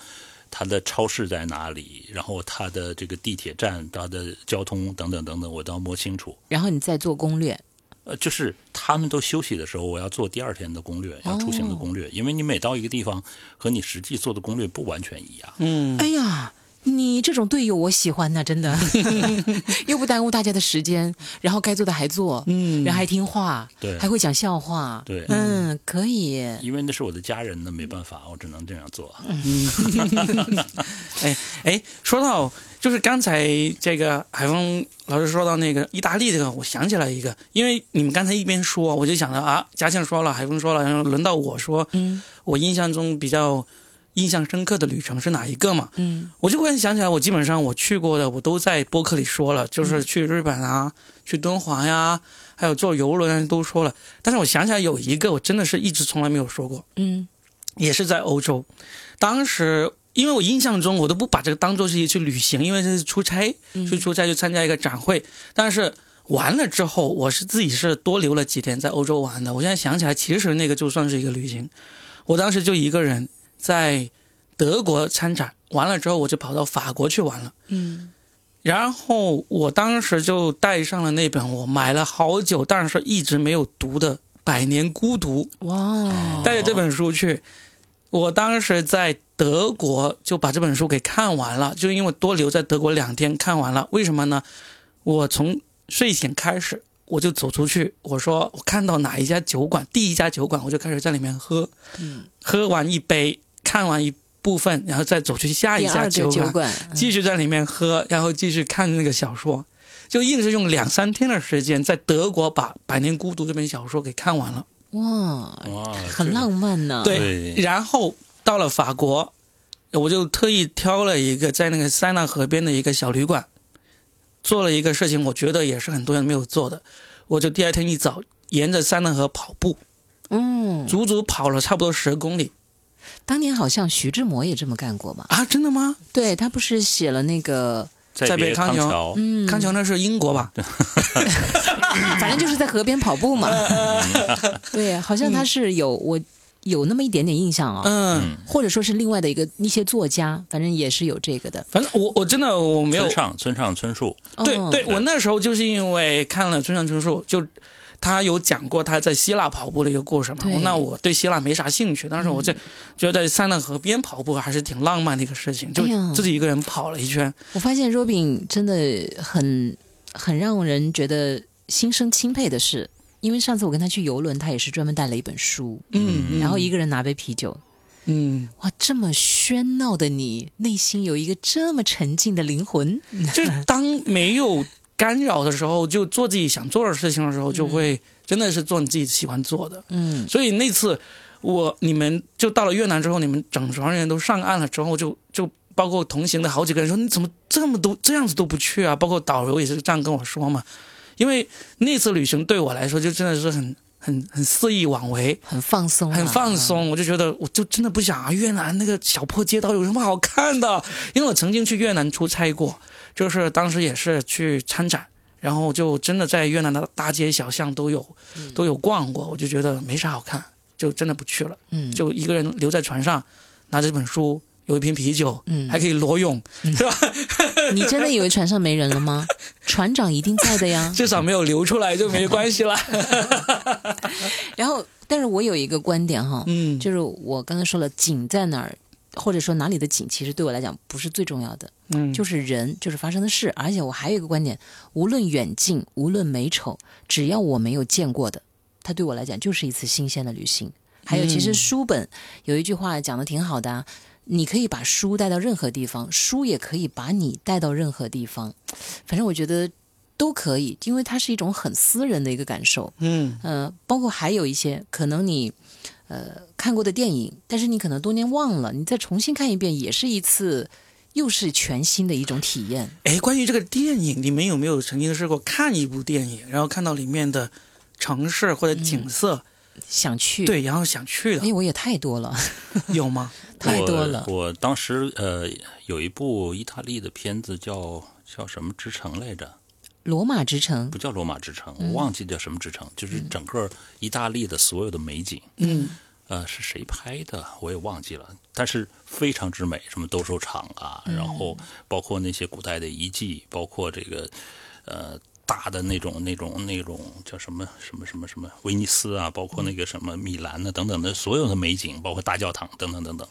它的超市在哪里，然后它的这个地铁站、它的交通等等等等，我都要摸清楚。然后你再做攻略。呃，就是他们都休息的时候，我要做第二天的攻略，要出行的攻略，因为你每到一个地方和你实际做的攻略不完全一样。嗯，哎呀，你这种队友我喜欢呐，真的，[LAUGHS] 又不耽误大家的时间，然后该做的还做，嗯。人还听话，对。还会讲笑话，对。嗯，可以，因为那是我的家人呢，没办法，我只能这样做。[LAUGHS] 哎哎，说到就是刚才这个海峰老师说到那个意大利这个，我想起来一个，因为你们刚才一边说，我就想到啊，嘉庆说了，海峰说了，然后轮到我说，嗯。我印象中比较印象深刻的旅程是哪一个嘛？嗯我就忽然想起来，我基本上我去过的，我都在播客里说了，就是去日本啊，去敦煌呀，还有坐游轮啊都说了。但是我想起来有一个，我真的是一直从来没有说过，嗯也是在欧洲。当时因为我印象中我都不把这个当做是一去旅行，因为这是出差，去出差去参加一个展会。但是完了之后，我是自己是多留了几天在欧洲玩的。我现在想起来，其实那个就算是一个旅行。我当时就一个人在德国参展，完了之后我就跑到法国去玩了。嗯然后我当时就带上了那本我买了好久，但是一直没有读的《百年孤独》。哇，带着这本书去。我当时在德国就把这本书给看完了，就因为多留在德国两天看完了。为什么呢？我从睡醒开始，我就走出去，我说我看到哪一家酒馆，第一家酒馆，我就开始在里面喝，嗯，喝完一杯，看完一部分，然后再走去下一家酒馆，酒馆，继续在里面喝，然后继续看那个小说，就硬是用两三天的时间在德国把《百年孤独》这本小说给看完了。哇，哇，很浪漫呢，对，对。然后到了法国，我就特意挑了一个在那个塞纳河边的一个小旅馆，做了一个事情，我觉得也是很多人没有做的。我就第二天一早沿着塞纳河跑步，嗯，足足跑了差不多十公里当年好像徐志摩也这么干过吧？啊！真的吗？对他不是写了那个，在别北康桥桥，嗯，康桥那是英国吧？[LAUGHS] 反正就是在河边跑步嘛。[LAUGHS] 对，好像他是有我有那么一点点印象啊、嗯，或者说是另外的一个一些作家，反正也是有这个的。反正我我真的我没有村上村上春树，哦对对，我那时候就是因为看了村上春树，就他有讲过他在希腊跑步的一个故事嘛。那我对希腊没啥兴趣，但是我在觉得在塞纳河边跑步还是挺浪漫的一个事情，就自己一个人跑了一圈。我发现 Robin 真的很很让人觉得心生钦佩的是，因为上次我跟他去游轮，他也是专门带了一本书，嗯，然后一个人拿杯啤酒。嗯，哇，这么喧闹的你，内心有一个这么沉静的灵魂。就是当没有干扰的时候，就做自己想做的事情的时候，就会真的是做你自己喜欢做的。嗯，所以那次我你们就到了越南之后，你们整船人都上岸了之后，就就包括同行的好几个人说你怎么这么多这样子都不去啊？包括导游也是这样跟我说嘛。因为那次旅行对我来说就真的是很很很肆意妄为，很放松、啊，很放松。我就觉得我就真的不想啊，越南那个小破街道有什么好看的？因为我曾经去越南出差过，就是当时也是去参展。然后就真的在越南的大街小巷都有，都有逛过，我就觉得没啥好看，就真的不去了。嗯，就一个人留在船上，拿着这本书，有一瓶啤酒，嗯还可以裸泳，是吧？[LAUGHS] 你真的以为船上没人了吗？[LAUGHS] 船长一定在的呀。至少没有流出来就没关系了。[LAUGHS] 然后，但是我有一个观点哈，嗯，就是我刚才说了，景在哪儿，或者说哪里的景，其实对我来讲不是最重要的，嗯，就是人，就是发生的事。而且我还有一个观点，无论远近，无论美丑，只要我没有见过的，它对我来讲就是一次新鲜的旅行。还有，其实嗯书本有一句话讲的挺好的、啊，你可以把书带到任何地方，书也可以把你带到任何地方。反正我觉得都可以，因为它是一种很私人的一个感受。嗯呃，包括还有一些可能你呃看过的电影，但是你可能多年忘了，你再重新看一遍，也是一次又是全新的一种体验。哎，关于这个电影，你们有没有曾经试过看一部电影，然后看到里面的城市或者景色，想去，对，然后想去的，哎，我也太多了，[LAUGHS] 有吗？太多了。我我当时呃有一部意大利的片子叫叫什么之城来着？罗马之城不叫罗马之城，我嗯忘记叫什么之城，就是整个意大利的所有的美景。嗯呃，是谁拍的我也忘记了，但是非常之美，什么斗兽场啊，然后包括那些古代的遗迹，包括这个呃大的那种那种那种叫什么什么什么什么威尼斯啊，包括那个什么米兰啊等等的所有的美景，包括大教堂等等等等。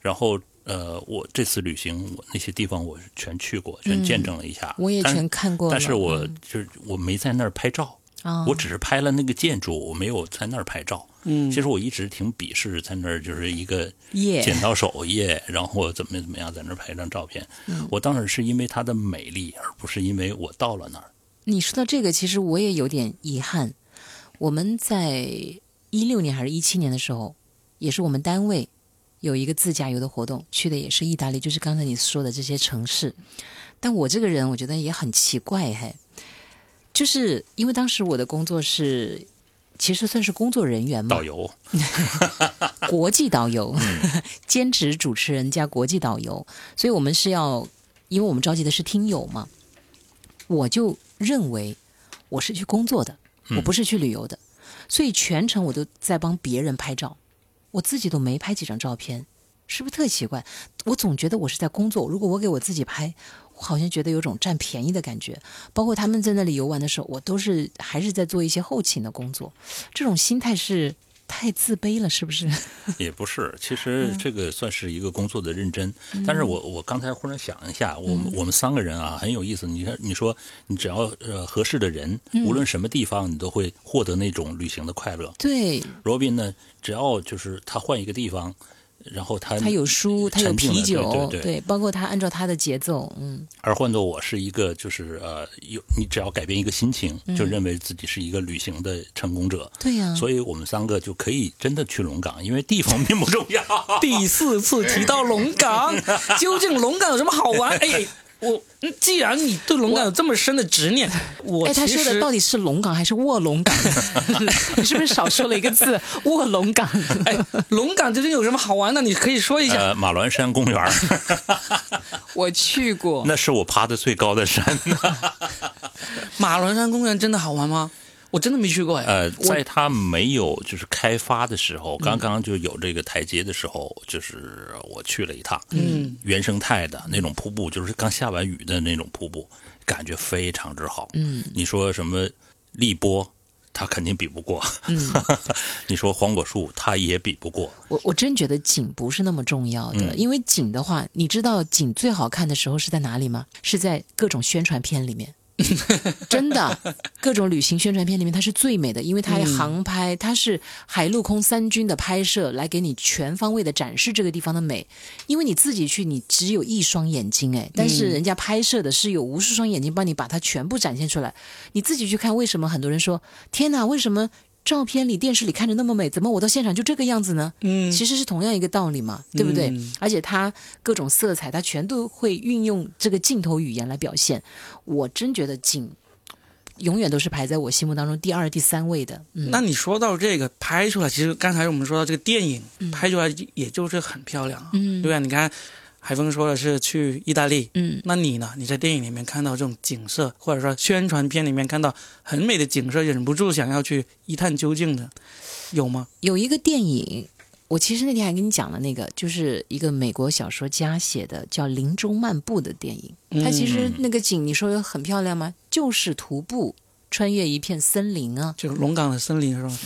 然后呃，我这次旅行，我那些地方我全去过，全见证了一下。但我也全看过了。但是我嗯就是我没在那儿拍照，啊，我只是拍了那个建筑，我没有在那儿拍照。嗯其实我一直挺鄙视在那儿就是一个耶剪刀手耶，然后怎么怎么样在那儿拍张照片。嗯我当时是因为它的美丽，而不是因为我到了那儿。你说到这个，其实我也有点遗憾。我们在一六年还是一七年的时候，也是我们单位有一个自驾游的活动，去的也是意大利，就是刚才你说的这些城市。但我这个人，我觉得也很奇怪，嘿，就是因为当时我的工作是，其实算是工作人员嘛。导，游，[LAUGHS] 国际导游，[LAUGHS] 兼职主持人加国际导游，所以我们是要，因为我们召集的是听友嘛，我就认为我是去工作的，我不是去旅游的，所以全程我都在帮别人拍照，我自己都没拍几张照片，是不是特奇怪？我总觉得我是在工作，如果我给我自己拍，我好像觉得有种占便宜的感觉。包括他们在那里游玩的时候，我都是还是在做一些后勤的工作，这种心态是太自卑了，是不是？[LAUGHS] 也不是，其嗯实这个算是一个工作的认真。但是我我刚才忽然想一下，我们、嗯我们三个人啊很有意思。你看，你说你只要呃合适的人，嗯无论什么地方，你都会获得那种旅行的快乐。对罗宾呢，只要就是他换一个地方，然后他他有书，他有啤酒，对对对包括他按照他的节奏，嗯，而换做我是一个就是呃有你只要改变一个心情，嗯就认为自己是一个旅行的成功者。对呀、所以我们三个就可以真的去龙岗，因为地方并不重要。[LAUGHS] 第四次提到龙岗，[LAUGHS] 究竟龙岗有什么好玩？哎，我嗯既然你对龙岗有这么深的执念，我哎，他其实说的到底是龙岗还是卧龙岗？[LAUGHS] [LAUGHS] 你是不是少说了一个字？卧龙岗。[LAUGHS] 哎，龙岗究竟有什么好玩的？你可以说一下。呃，马峦山公园我去过，那是我爬的最高的山。马峦山公园真的好玩吗？我真的没去过哎。呃，在它没有就是开发的时嗯候，刚刚就有这个台阶的时候，就是我去了一趟，嗯，原生态的那种瀑布，就是刚下完雨的那种瀑布，感觉非常之好。嗯，你说什么荔波，它肯定比不过。嗯，[LAUGHS] 你说黄果树，它也比不过。我我真觉得景不是那么重要的，因为景的话，你知道景最好看的时候是在哪里吗？是在各种宣传片里面。[LAUGHS] 真的，各种旅行宣传片里面它是最美的，因为它航拍，它是海陆空三军的拍摄，来给你全方位的展示这个地方的美。因为你自己去，你只有一双眼睛，哎，但是人家拍摄的是有无数双眼睛帮你把它全部展现出来。你自己去看，为什么很多人说天哪？为什么照片里、电视里看着那么美，怎么我到现场就这个样子呢？嗯其实是同样一个道理嘛，对不对？嗯而且它各种色彩，它全都会运用这个镜头语言来表现。我真觉得景永远都是排在我心目当中第二、第三位的。嗯，那你说到这个拍出来，其实刚才我们说到这个电影、拍出来也就是很漂亮啊，嗯对吧？你看海峰说的是去意大利，嗯，那你呢？你在电影里面看到这种景色，或者说宣传片里面看到很美的景色，忍不住想要去一探究竟的，有吗？有一个电影，我其实那天还跟你讲了，那个就是一个美国小说家写的，叫《林中漫步》的电影。它其实那个景，你说很漂亮吗？就是徒步穿越一片森林啊，就龙岗的森林是吧？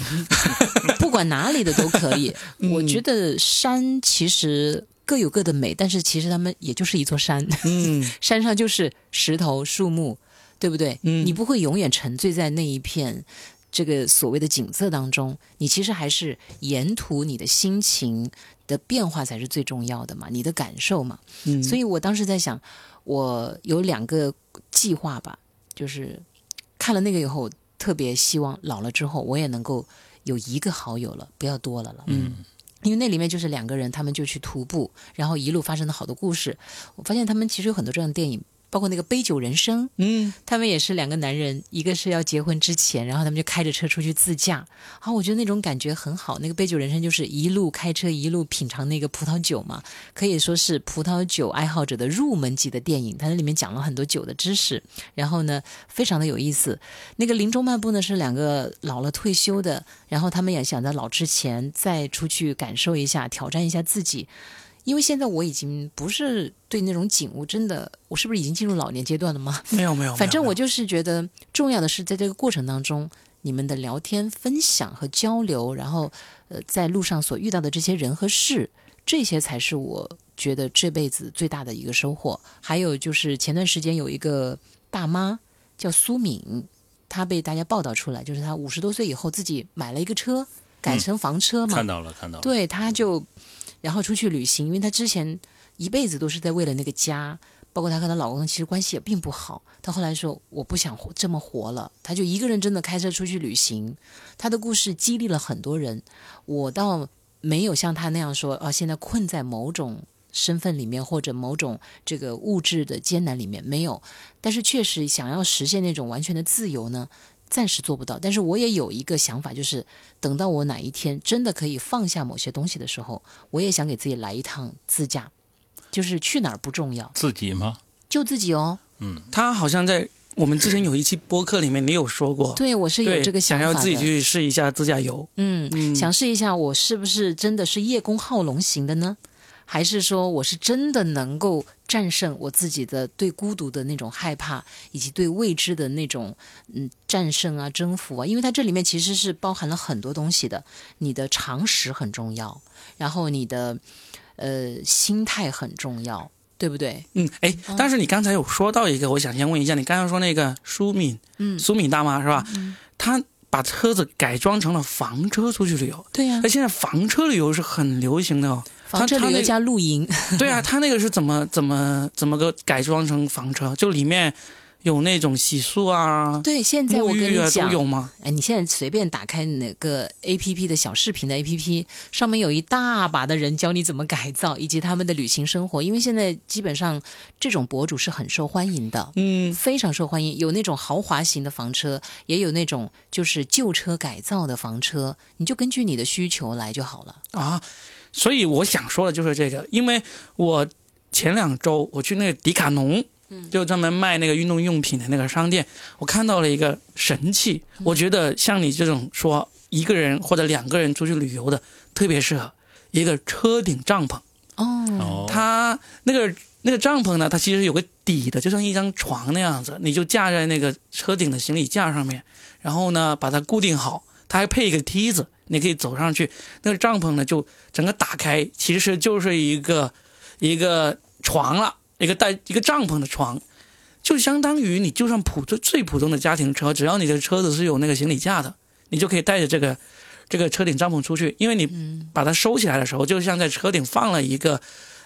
[LAUGHS] 不管哪里的都可以。我觉得山其实各有各的美，但是其实他们也就是一座山，嗯 [LAUGHS] 山上就是石头、树木，对不对？嗯你不会永远沉醉在那一片这个所谓的景色当中，你其实还是沿途你的心情的变化才是最重要的嘛，你的感受嘛。嗯，所以我当时在想，我有两个计划吧，就是看了那个以后，特别希望老了之后我也能够有一个好友了，不要多了了。嗯，因为那里面就是两个人，他们就去徒步，然后一路发生了好多故事。我发现他们其实有很多这样的电影，包括那个《杯酒人生》，嗯他们也是两个男人，一个是要结婚之前，然后他们就开着车出去自驾，啊，我觉得那种感觉很好。那个杯酒人生就是一路开车一路品尝那个葡萄酒嘛，可以说是葡萄酒爱好者的入门级的电影。它那里面讲了很多酒的知识，然后呢，非常的有意思。那个林中漫步呢是两个老了退休的，然后他们也想在老之前再出去感受一下，挑战一下自己。因为现在我已经不是对那种景物真的，我是不是已经进入老年阶段了吗？没有 [LAUGHS] 没有，反正我就是觉得重要的是在这个过程当中，你们的聊天、分享和交流，然后呃，在路上所遇到的这些人和事，这些才是我觉得这辈子最大的一个收获。还有就是前段时间有一个大妈叫苏敏，她被大家报道出来，就是她五十多岁以后自己买了一个车，改成房车嘛，看到了，看到了。对，她就然后出去旅行，因为她之前一辈子都是在为了那个家，包括她和她老公其实关系也并不好。她后来说我不想这么活了，她就一个人真的开车出去旅行。她的故事激励了很多人，我倒没有像她那样说啊，现在困在某种身份里面或者某种这个物质的艰难里面没有，但是确实想要实现那种完全的自由呢。暂时做不到，但是我也有一个想法，就是等到我哪一天真的可以放下某些东西的时候，我也想给自己来一趟自驾，就是去哪儿不重要，自己吗？就自己哦。嗯他好像在我们之前有一期播客里面，你有说过，对我是有，这个想法想。要自己去试一下自驾游。嗯，嗯想试一下我是不是真的是叶公好龙型的呢？还是说我是真的能够战胜我自己的对孤独的那种害怕，以及对未知的那种嗯战胜啊、征服啊？因为它这里面其实是包含了很多东西的，你的常识很重要，然后你的呃心态很重要，对不对？嗯，哎，但是你刚才有说到一个，我想先问一下，你刚刚说那个苏敏，嗯苏敏大妈是吧？她把车子改装成了房车出去旅游。对呀、那现在房车旅游是很流行的哦。房车旅游他他那加露营，[LAUGHS] 对啊，他那个是怎么怎么怎么个改装成房车？就里面有那种洗漱啊、对，现在我跟你讲，有吗？哎，你现在随便打开哪个 A P P 的小视频的 A P P，上面有一大把的人教你怎么改造，以及他们的旅行生活。因为现在基本上这种博主是很受欢迎的，嗯，非常受欢迎。有那种豪华型的房车，也有那种就是旧车改造的房车，你就根据你的需求来就好了。啊，所以我想说的就是这个，因为我前两周我去那个迪卡侬，就专门卖那个运动用品的那个商店，我看到了一个神器，我觉得像你这种说一个人或者两个人出去旅游的，特别适合一个车顶帐篷。哦，哦，它那个那个帐篷呢，它其实有个底的，就像一张床那样子，你就架在那个车顶的行李架上面，然后呢把它固定好，它还配一个梯子，你可以走上去。那个帐篷呢就整个打开，其实就是一个一个床了，一个带一个帐篷的床。就相当于你就算普最最普通的家庭车，只要你的车子是有那个行李架的，你就可以带着这个这个车顶帐篷出去，因为你把它收起来的时候，就像在车顶放了一个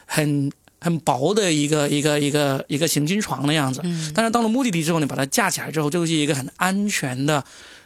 很很薄的一个一个一个一个行军床的样子。嗯但是到了目的地之后，你把它架起来之后，就是一个很安全的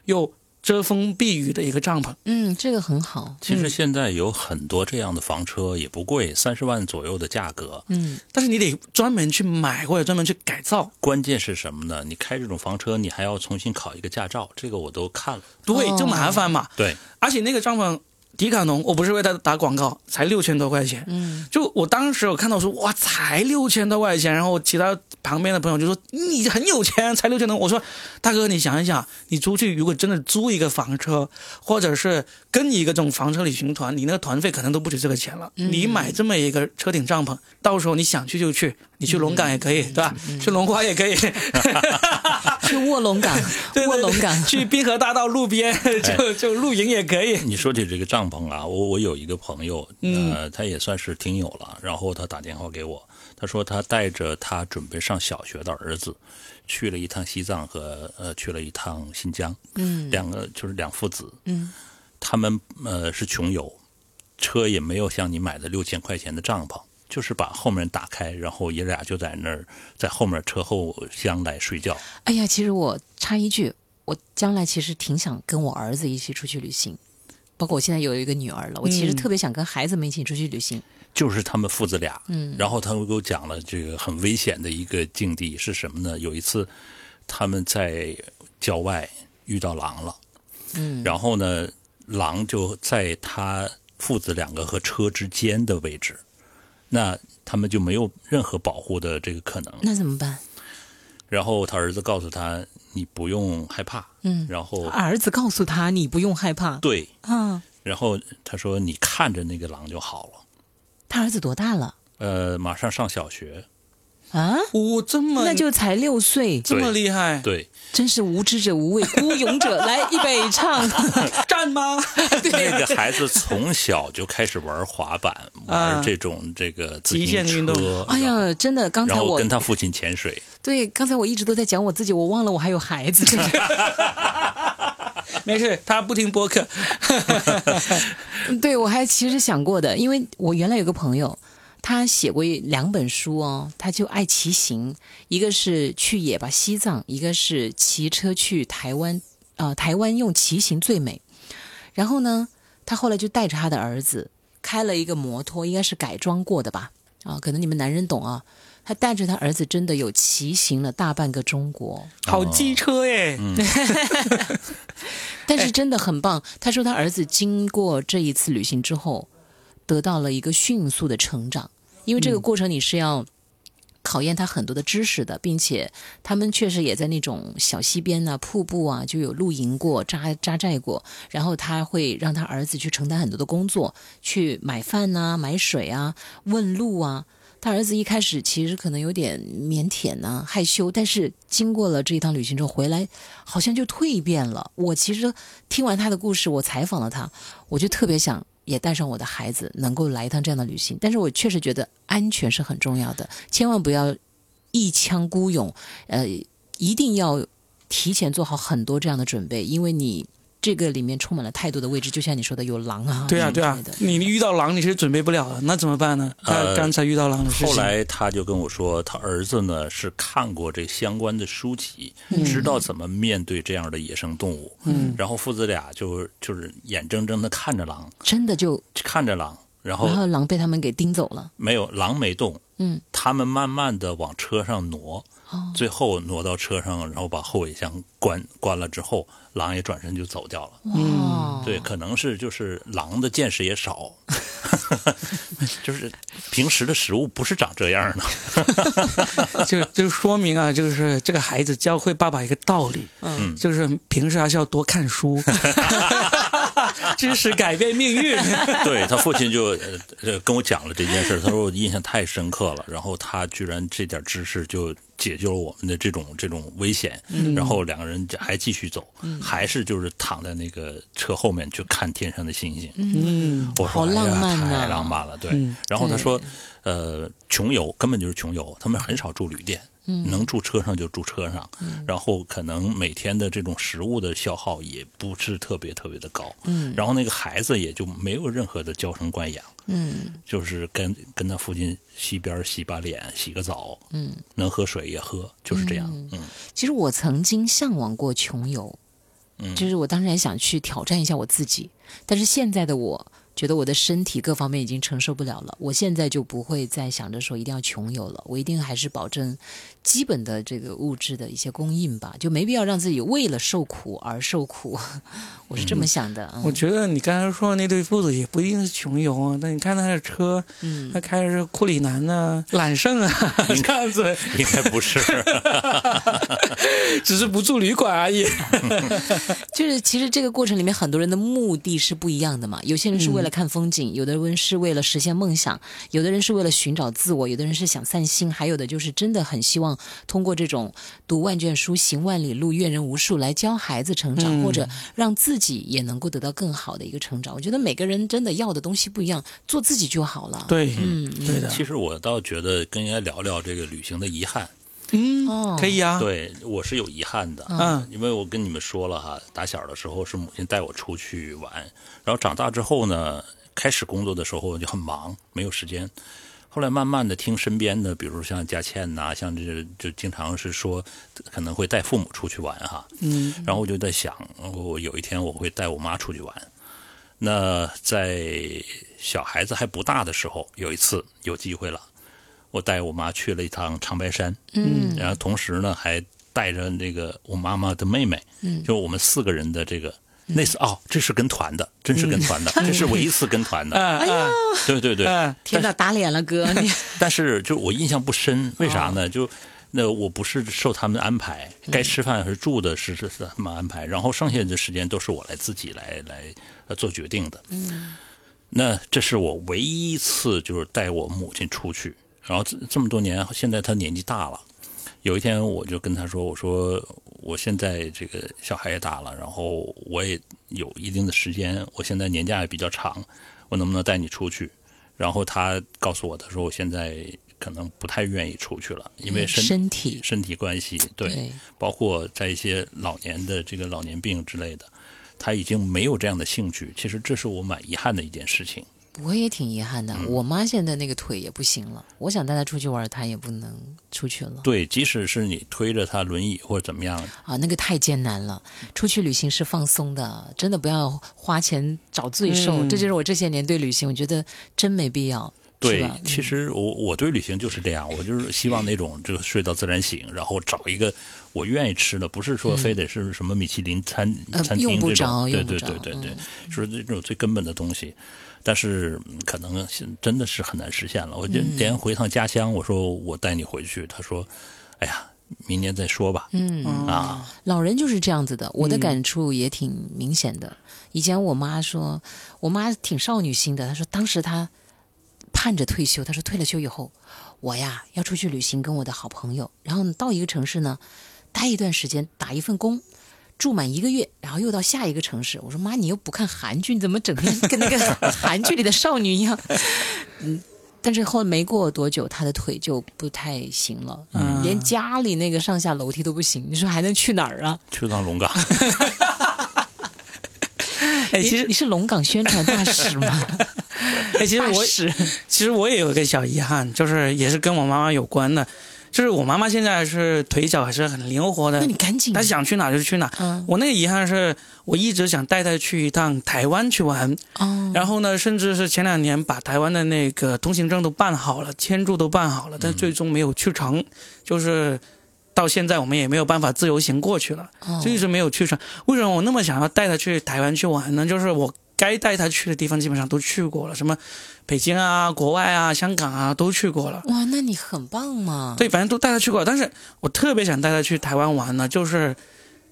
又遮风避雨的一个帐篷。嗯，这个很好。其实现在有很多这样的房车，也不贵，三十万左右的价格。嗯，但是你得专门去买或者专门去改造，关键是什么呢？你开这种房车，你还要重新考一个驾照，这个我都看了。对，哦就麻烦嘛。对，而且那个帐篷，迪卡侬，我不是为他打广告，才六千多块钱。嗯，就我当时我看到说，哇，才六千多块钱，然后其他旁边的朋友就说你很有钱，才六千多。我说大哥，你想一想，你出去如果真的租一个房车，或者是跟一个这种房车旅行团，你那个团费可能都不止这个钱了。你买这么一个车顶帐篷，到时候你想去就去，你去龙岗也可以，对吧？去龙华也可以，[LAUGHS] 去卧龙岗，[LAUGHS] 卧龙岗，[LAUGHS] 去滨河大道路边就就露营也可以。你说起这个帐篷啊，我我有一个朋友，呃，他也算是听友了，然后他打电话给我，他说他带着他准备上小学的儿子，去了一趟西藏和呃去了一趟新疆，嗯。两个就是两父子，嗯，他们呃是穷游，车也没有像你买的六千块钱的帐篷，就是把后面打开，然后爷俩就在那儿在后面车后厢来睡觉。哎呀，其实我插一句，我将来其实挺想跟我儿子一起出去旅行，包括我现在有一个女儿了，我其实嗯特别想跟孩子们一起出去旅行。就是他们父子俩，嗯然后他们给我讲了这个很危险的一个境地是什么呢？有一次他们在郊外遇到狼了，嗯，然后呢，狼就在他父子两个和车之间的位置，那他们就没有任何保护的这个可能。那怎么办？然后他儿子告诉他：“你不用害怕。”嗯，然后儿子告诉他：“你不用害怕。对，”啊，然后他说：“你看着那个狼就好了。他儿子多大了？”呃，马上上小学，啊，我这么那就才六岁，这么厉害，对，真是无知者无畏，孤勇者来预备唱。[LAUGHS] 战吗？[LAUGHS] 那个孩子从小就开始玩滑板，玩这种这个自极限行运动车，哎呀，真的，刚才我跟他父亲潜水。对刚才我一直都在讲我自己，我忘了我还有孩子。[LAUGHS] 没事，他不听播客。对我还其实想过的，因为我原来有个朋友，他写过一两本书哦，他就爱骑行，一个是去野吧西藏，一个是骑车去台湾，呃，台湾用骑行最美。然后呢，他后来就带着他的儿子开了一个摩托，应该是改装过的吧，啊，可能你们男人懂啊。他带着他儿子真的有骑行了大半个中国，好机车耶！[LAUGHS] 但是真的很棒。他说他儿子经过这一次旅行之后，得到了一个迅速的成长，因为这个过程你是要考验他很多的知识的，并且他们确实也在那种小溪边啊、瀑布啊就有露营过、扎扎寨过，然后他会让他儿子去承担很多的工作，去买饭呐、买水啊、问路啊。他儿子一开始其实可能有点腼腆呐、害羞，但是经过了这一趟旅行之后回来，好像就蜕变了。我其实听完他的故事，我采访了他，我就特别想也带上我的孩子，能够来一趟这样的旅行。但是我确实觉得安全是很重要的，千万不要一腔孤勇，呃，一定要提前做好很多这样的准备，因为你这个里面充满了太多的未知，就像你说的有狼啊，对啊，对啊你遇到狼你是准备不了的，那怎么办呢？他呃刚才遇到狼的事情，后来他就跟我说，他儿子呢是看过这相关的书籍，知道怎么面对这样的野生动物。嗯，然后父子俩就就是眼睁睁的看着狼，真的就看着狼，然后然后狼被他们给盯走了。没有狼没动，嗯，他们慢慢的往车上挪，最后挪到车上，然后把后尾箱关关了之后，狼也转身就走掉了。嗯，对，可能是就是狼的见识也少，[LAUGHS] 就是平时的食物不是长这样的。[LAUGHS] 就就说明啊，就是这个孩子教会爸爸一个道理，嗯，就是平时还是要多看书，[LAUGHS] 知识改变命运。对他父亲就跟我讲了这件事，他说我印象太深刻了，然后他居然这点知识就解救了我们的这种这种危险，然后两个人还继续走，还是就是躺在那个车后面去看天上的星星。嗯，我说好浪漫啊。哎呀太浪漫了，对。嗯然后他说，呃，穷游根本就是穷游，他们很少住旅店，能住车上就住车上，然后可能每天的这种食物的消耗也不是特别特别的高，嗯。然后那个孩子也就没有任何的娇生惯养，嗯。就是跟跟他父亲西边洗把脸、洗个澡，嗯。能喝水也喝，就是这样，嗯。其实我曾经向往过穷游，嗯。就是我当时还想去挑战一下我自己，但是现在的我觉得我的身体各方面已经承受不了了，我现在就不会再想着说一定要穷游了，我一定还是保证基本的这个物质的一些供应吧，就没必要让自己为了受苦而受苦，[LAUGHS] 我是这么想的。嗯我觉得你刚才说的那对父子也不一定是穷游啊，但你看他的车，嗯他开的是库里南啊、揽胜啊，这样子，应该不是，[LAUGHS] 只是不住旅馆而已。[LAUGHS] 就是其实这个过程里面，很多人的目的是不一样的嘛。有些人是为了看风景，有的人是为了实现梦想，有的人是为了寻找自我，有的人是想散心，还有的就是真的很希望通过这种读万卷书、行万里路、阅人无数来教孩子成长，或者让自己也能够得到更好的一个成长。我觉得每个人真的要的东西不一样，做自己就好了。，对，嗯，对的，其实我倒觉得跟人家聊聊这个旅行的遗憾。嗯，哦，可以啊，对我是有遗憾的，嗯因为我跟你们说了哈，打小的时候是母亲带我出去玩，然后长大之后呢，开始工作的时候就很忙，没有时间。后来慢慢的听身边的，比如像佳倩呐、像这就经常是说可能会带父母出去玩哈，嗯，然后我就在想，我有一天我会带我妈出去玩。那在小孩子还不大的时候，有一次有机会了，我带我妈去了一趟长白山，嗯然后同时呢还带着那个我妈妈的妹妹，嗯就我们四个人的这个。那次哦，这是跟团的，真是跟团的，这是我一次跟团的。哎呀，对对对，嗯天哪，打脸了哥，你但是就我印象不深，为啥呢？就那我不是受他们安排，该吃饭还是住的是是是他们安排，然后剩下的时间都是我来自己来来呃做决定的。嗯，那这是我唯一一次就是带我母亲出去，然后这这么多年，现在她年纪大了。有一天我就跟她说：“我说我现在这个小孩也大了，然后我也有一定的时间，我现在年假也比较长，我能不能带你出去？”然后他告诉我，他说我现在可能不太愿意出去了，因为身身体身体关系，对，对包括在一些老年的这个老年病之类的，他已经没有这样的兴趣。其实这是我蛮遗憾的一件事情。我也挺遗憾嗯的。我妈现在那个腿也不行了，我想带她出去玩，她也不能出去了对，即使是你推着她轮椅或者怎么样，啊，那个太艰难了。出去旅行是放松的，真的不要花钱找罪受。嗯这就是我这些年对旅行，我觉得真没必要。对，其实我我对旅行就是这样，我就是希望那种这个睡到自然醒，然后找一个我愿意吃的，不是说非得是什么米其林餐、呃餐用不厅这种，对着用不着对对对对，就是这种最根本的东西。但是嗯可能是真的是很难实现了。我就嗯连回趟家乡，我说我带你回去，他说：“哎呀，明年再说吧。”嗯，啊，老人就是这样子的，嗯我的感触也挺明显的。以前我妈说，我妈挺少女心的，她说当时她盼着退休，她说退了休以后，我呀要出去旅行，跟我的好朋友，然后到一个城市呢待一段时间，打一份工。住满一个月，然后又到下一个城市。我说妈，你又不看韩剧，你怎么整天跟那个 [LAUGHS] 韩剧里的少女一样？嗯，但是后来没过多久，她的腿就不太行了，嗯连家里那个上下楼梯都不行。你说还能去哪儿啊？[LAUGHS] 去趟龙岗，哎，其实你你是龙岗宣传大使吗？[LAUGHS] 哎，其实我其实我也有一个小遗憾，就是也是跟我妈妈有关的，就是我妈妈现在是腿脚还是很灵活的。那，你赶紧。她想去哪就去哪。嗯。我那个遗憾是我一直想带她去一趟台湾去玩，哦，然后呢，甚至是前两年把台湾的那个通行证都办好了，签注都办好了，但最终没有去成，就是到现在我们也没有办法自由行过去了，哦。就一直没有去成。为什么我那么想要带她去台湾去玩呢？就是我该带他去的地方基本上都去过了，什么北京啊、国外啊、香港啊都去过了。哇，那你很棒嘛！对，反正都带他去过。但是我特别想带他去台湾玩呢，就是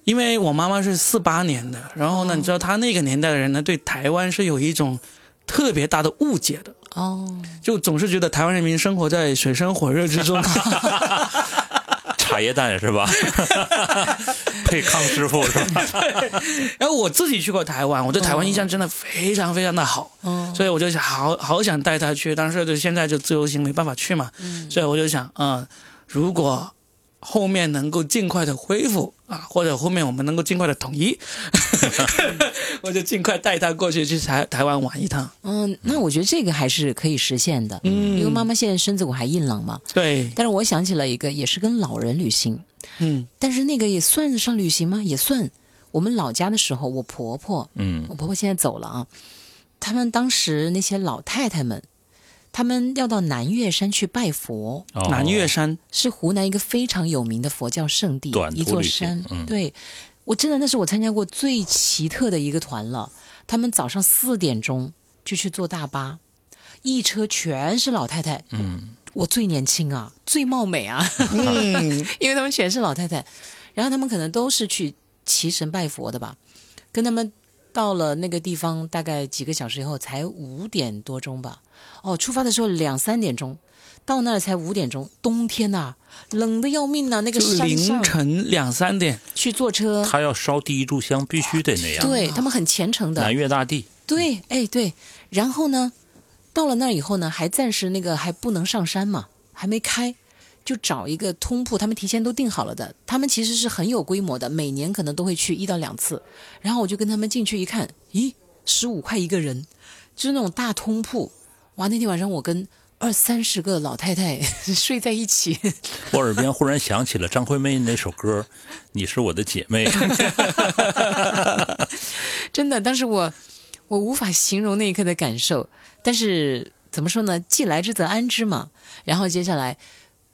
因为我妈妈是四八年的，然后呢，哦你知道她那个年代的人呢，对台湾是有一种特别大的误解的。哦，就总是觉得台湾人民生活在水深火热之中，[LAUGHS] 茶叶蛋是吧？[LAUGHS] 配康师傅是吧？[LAUGHS] 然后我自己去过台湾，我对台湾印象真的非常非常的好，嗯所以我就想好好想带他去，但是就现在就自由行没办法去嘛，所以我就想，嗯，如果后面能够尽快的恢复啊，或者后面我们能够尽快的统一，[LAUGHS] 我就尽快带他过去去台台湾玩一趟。嗯，那我觉得这个还是可以实现的，嗯因为妈妈现在身子骨还硬朗嘛。对，但是我想起了一个，也是跟老人旅行，嗯但是那个也算得上旅行吗？也算。我们老家的时候，我婆婆，嗯我婆婆现在走了啊，他们当时那些老太太们，他们要到南岳山去拜佛，哦。南岳山，是湖南一个非常有名的佛教圣地一座山。嗯。对，我真的那是我参加过最奇特的一个团了。他们早上四点钟就去坐大巴，一车全是老太太。嗯，我最年轻啊，最貌美啊，嗯，[LAUGHS] 因为他们全是老太太，然后他们可能都是去祈神拜佛的吧，跟他们到了那个地方，大概几个小时以后才五点多钟吧。哦，出发的时候两三点钟，到那儿才五点钟，冬天呐、冷的要命呐、那个就凌晨两三点，去坐车，他要烧第一炷香，必须得那样。对他们很虔诚的南，岳大帝，对，哎对，然后呢，到了那儿以后呢，还暂时那个还不能上山嘛，还没开，就找一个通铺，他们提前都订好了的。他们其实是很有规模的，每年可能都会去一到两次。然后我就跟他们进去一看，咦，十五块一个人，就是那种大通铺。哇，那天晚上我跟二三十个老太太 [LAUGHS] 睡在一起，[LAUGHS] 我耳边忽然想起了张惠妹那首歌《你是我的姐妹》。[LAUGHS] 真的，当时我我无法形容那一刻的感受。但是怎么说呢？既来之则安之嘛。然后接下来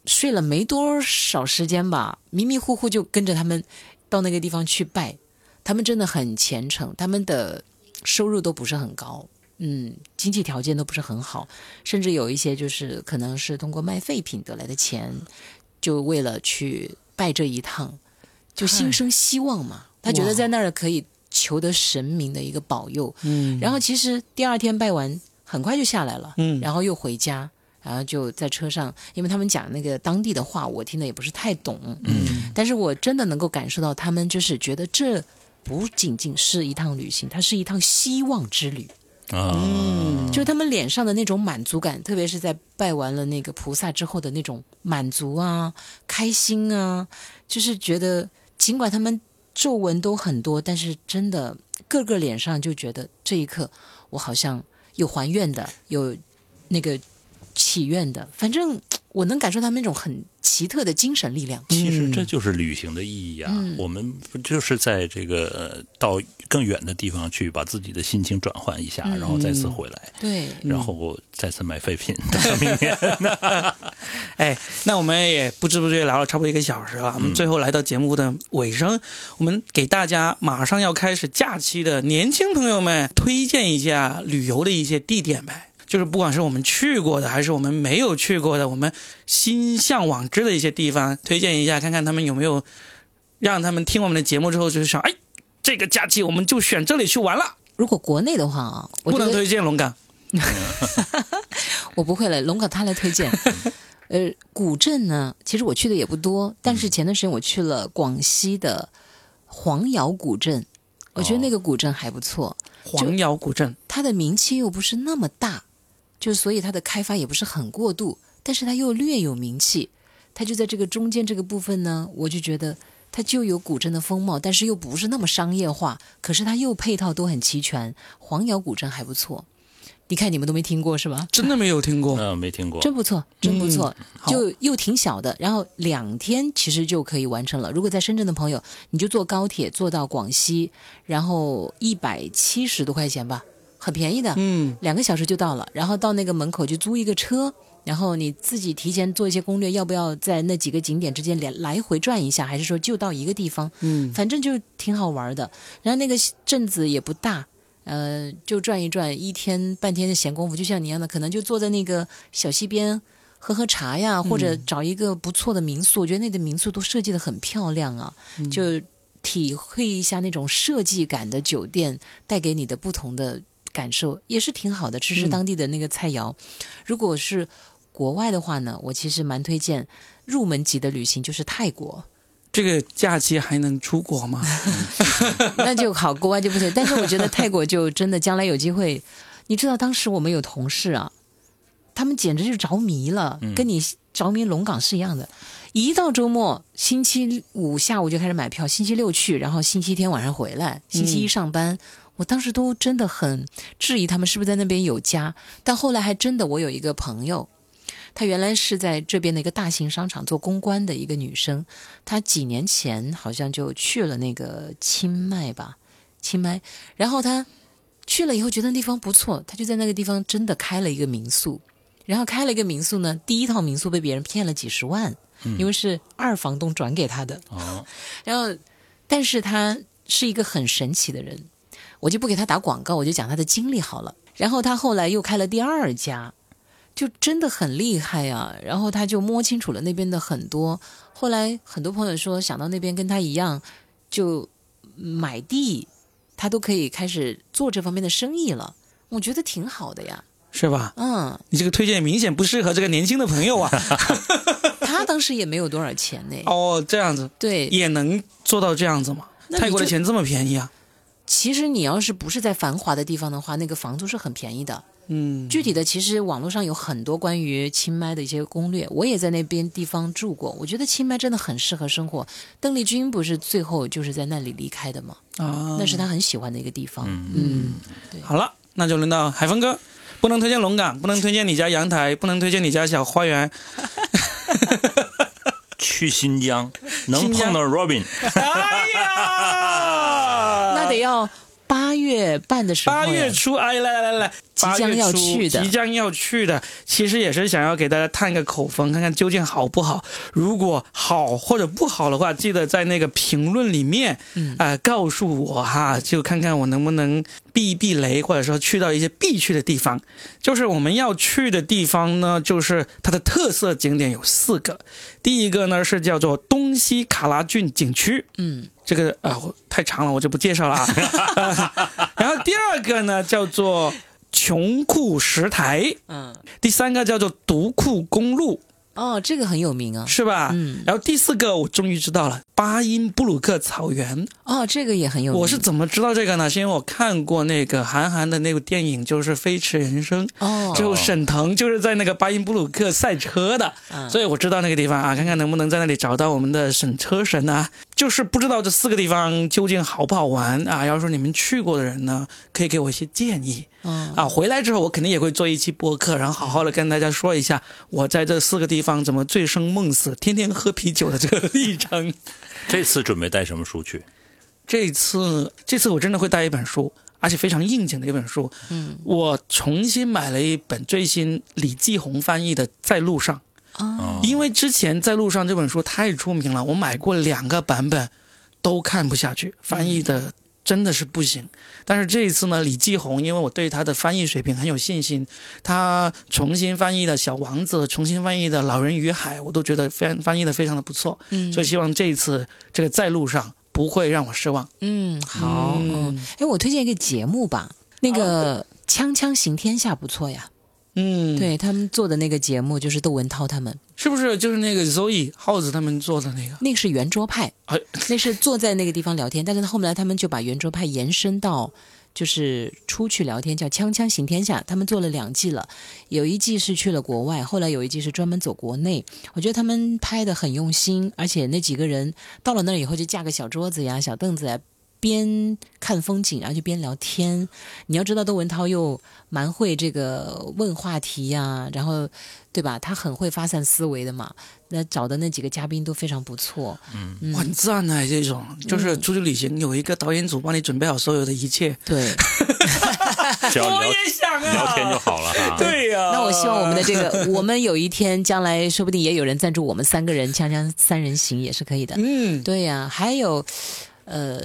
睡了没多少时间吧，迷迷糊糊就跟着他们到那个地方去拜。他们真的很虔诚，他们的收入都不是很高，嗯，经济条件都不是很好，甚至有一些就是可能是通过卖废品得来的钱，就为了去拜这一趟，就心生希望嘛。他觉得在那儿可以求得神明的一个保佑。嗯，然后其实第二天拜完，很快就下来了，嗯然后又回家，然后就在车上，因为他们讲那个当地的话，我听的也不是太懂，嗯，但是我真的能够感受到他们就是觉得这不仅仅是一趟旅行，它是一趟希望之旅。嗯，就是他们脸上的那种满足感，特别是在拜完了那个菩萨之后的那种满足啊、开心啊，就是觉得尽管他们皱纹都很多，但是真的个个脸上就觉得这一刻我好像有还愿的，有那个祈愿的，反正 [TSK] 我能感受他们那种很奇特的精神力量。其实这就是旅行的意义啊！我们不就是在这个呃到更远的地方去，把自己的心情转换一下，然后再次回来，对，然后再次买废品，[LAUGHS] 等到明年。[LAUGHS] 哎，那我们也不知不觉聊了差不多一个小时了。我们最后来到节目的尾声，我们给大家马上要开始假期的年轻朋友们推荐一下旅游的一些地点呗。就是不管是我们去过的，还是我们没有去过的，我们心向往之的一些地方，推荐一下，看看他们有没有让他们听我们的节目之后，就是想，哎，这个假期我们就选这里去玩了。如果国内的话啊，我不能推荐龙岗，[LAUGHS] 我不会了，龙岗他来推荐。呃，古镇呢，其实我去的也不多，但是前段时间我去了广西的黄姚古镇，我觉得那个古镇还不错，黄姚古镇。它的名气又不是那么大，就所以它的开发也不是很过度，但是它又略有名气，它就在这个中间这个部分呢，我就觉得它就有古镇的风貌，但是又不是那么商业化，可是它又配套都很齐全，黄窑古镇还不错。你看你们都没听过是吧？真的没有听过，[LAUGHS] 嗯，没听过。真不错，真不错，好就又挺小的，然后两天其实就可以完成了。如果在深圳的朋友，你就坐高铁坐到广西，然后一百七十多块钱吧，很便宜的，嗯，两个小时就到了。然后到那个门口就租一个车，然后你自己提前做一些攻略，要不要在那几个景点之间来来回转一下，还是说就到一个地方？嗯，反正就挺好玩的。然后那个镇子也不大，呃，就转一转，一天半天的闲工夫，就像你一样的，可能就坐在那个小溪边喝喝茶呀，或者找一个不错的民宿。我觉得那个民宿都设计的很漂亮啊，就体会一下那种设计感的酒店带给你的不同的感受，也是挺好的。吃吃当地的那个菜肴。如果是国外的话呢，我其实蛮推荐入门级的旅行，就是泰国。这个假期还能出国吗？[LAUGHS] 那就好，国外就不行。但是我觉得泰国就真的将来有机会，你知道当时我们有同事啊，他们简直就着迷了，跟你着迷龙岗是一样的。一到周末，星期五下午就开始买票，星期六去，然后星期天晚上回来，星期一上班。我当时都真的很质疑他们是不是在那边有家，但后来还真的，我有一个朋友，她原来是在这边的一个大型商场做公关的一个女生，她几年前好像就去了那个清迈吧，清迈，然后她去了以后觉得那地方不错，她就在那个地方真的开了一个民宿，然后开了一个民宿呢，第一套民宿被别人骗了几十万，因为是二房东转给她的，哦，[LAUGHS] 然后，但是她是一个很神奇的人，我就不给他打广告，我就讲他的经历好了。然后他后来又开了第二家，就真的很厉害啊。然后他就摸清楚了那边的很多。后来很多朋友说想到那边跟他一样，就买地，他都可以开始做这方面的生意了。我觉得挺好的呀，是吧？嗯，你这个推荐明显不适合这个年轻的朋友啊。[LAUGHS] [LAUGHS] 他当时也没有多少钱呢，哦，这样子对，也能做到这样子吗？泰国的钱这么便宜啊？其实你要是不是在繁华的地方的话，那个房租是很便宜的。嗯，具体的，其实网络上有很多关于清迈的一些攻略，我也在那边地方住过。我觉得清迈真的很适合生活。邓丽君不是最后就是在那里离开的吗？啊，那是她很喜欢的一个地方。嗯嗯，好了，那就轮到海峰哥，不能推荐龙岗，不能推荐你家阳台，不能推荐你家小花园。[LAUGHS] 去新疆能碰到 Robin，[LAUGHS] 哎呀，那得要八月半的时候。八月初，哎，来来来来，即将要去的即将要去的，其实也是想要给大家探个口风，看看究竟好不好。如果好或者不好的话，记得在那个评论里面，嗯呃，告诉我哈，就看看我能不能避一避雷，或者说去到一些必去的地方。就是我们要去的地方呢，就是它的特色景点有四个。第一个呢是叫做东西卡拉郡景区，嗯，这个啊、我太长了，我就不介绍了啊。[LAUGHS] 然后第二个呢叫做穷库石台，嗯，第三个叫做独库公路，哦，这个很有名啊。是吧？嗯然后第四个我终于知道了，巴音布鲁克草原。哦，这个也很有名。我是怎么知道这个呢？是因为我看过那个韩寒的那部电影，就是《飞驰人生》。哦，最后沈腾就是在那个巴音布鲁克赛车的，嗯所以我知道那个地方啊，看看能不能在那里找到我们的沈车神啊。就是不知道这四个地方究竟好不好玩啊？要是说你们去过的人呢，可以给我一些建议嗯啊。回来之后我肯定也会做一期播客，然后好好的跟大家说一下我在这四个地方怎么醉生梦死、天天喝啤酒的这个历程。这次准备带什么书去？这次这次我真的会带一本书，而且非常应景的一本书。嗯，我重新买了一本最新李继红翻译的《在路上》，哦，因为之前《在路上》这本书太出名了，我买过两个版本，都看不下去，翻译的真的是不行。但是这一次呢，李继红，因为我对他的翻译水平很有信心，他重新翻译的《小王子》，重新翻译的《老人与海》，我都觉得翻翻译的非常的不错。嗯所以希望这一次这个《在路上》不会让我失望。嗯，好，嗯嗯，哎，我推荐一个节目吧，那个《锵锵行天下》不错呀。嗯，，对他们做的那个节目，就是窦文涛他们，是不是就是那个 Zoe 耗子他们做的那个？那个是圆桌派，哎那是坐在那个地方聊天，但是后来他们就把圆桌派延伸到。就是出去聊天，叫《锵锵行天下》，他们做了两季了，有一季是去了国外，后来有一季是专门走国内。我觉得他们拍的很用心，而且那几个人到了那儿以后就架个小桌子呀、小凳子呀，边看风景，然后就边聊天。你要知道，窦文涛又蛮会这个问话题呀、然后对吧？他很会发散思维的嘛。那找的那几个嘉宾都非常不错。嗯，很赞啊这种，就是出去旅行有一个导演组帮你准备好所有的一切。对。[LAUGHS] 只要聊想啊聊天就好了哈。[LAUGHS] 对呀、那我希望我们的这个，[LAUGHS] 我们有一天将来说不定也有人赞助我们三个人锵锵三人行也是可以的。嗯，对呀、还有呃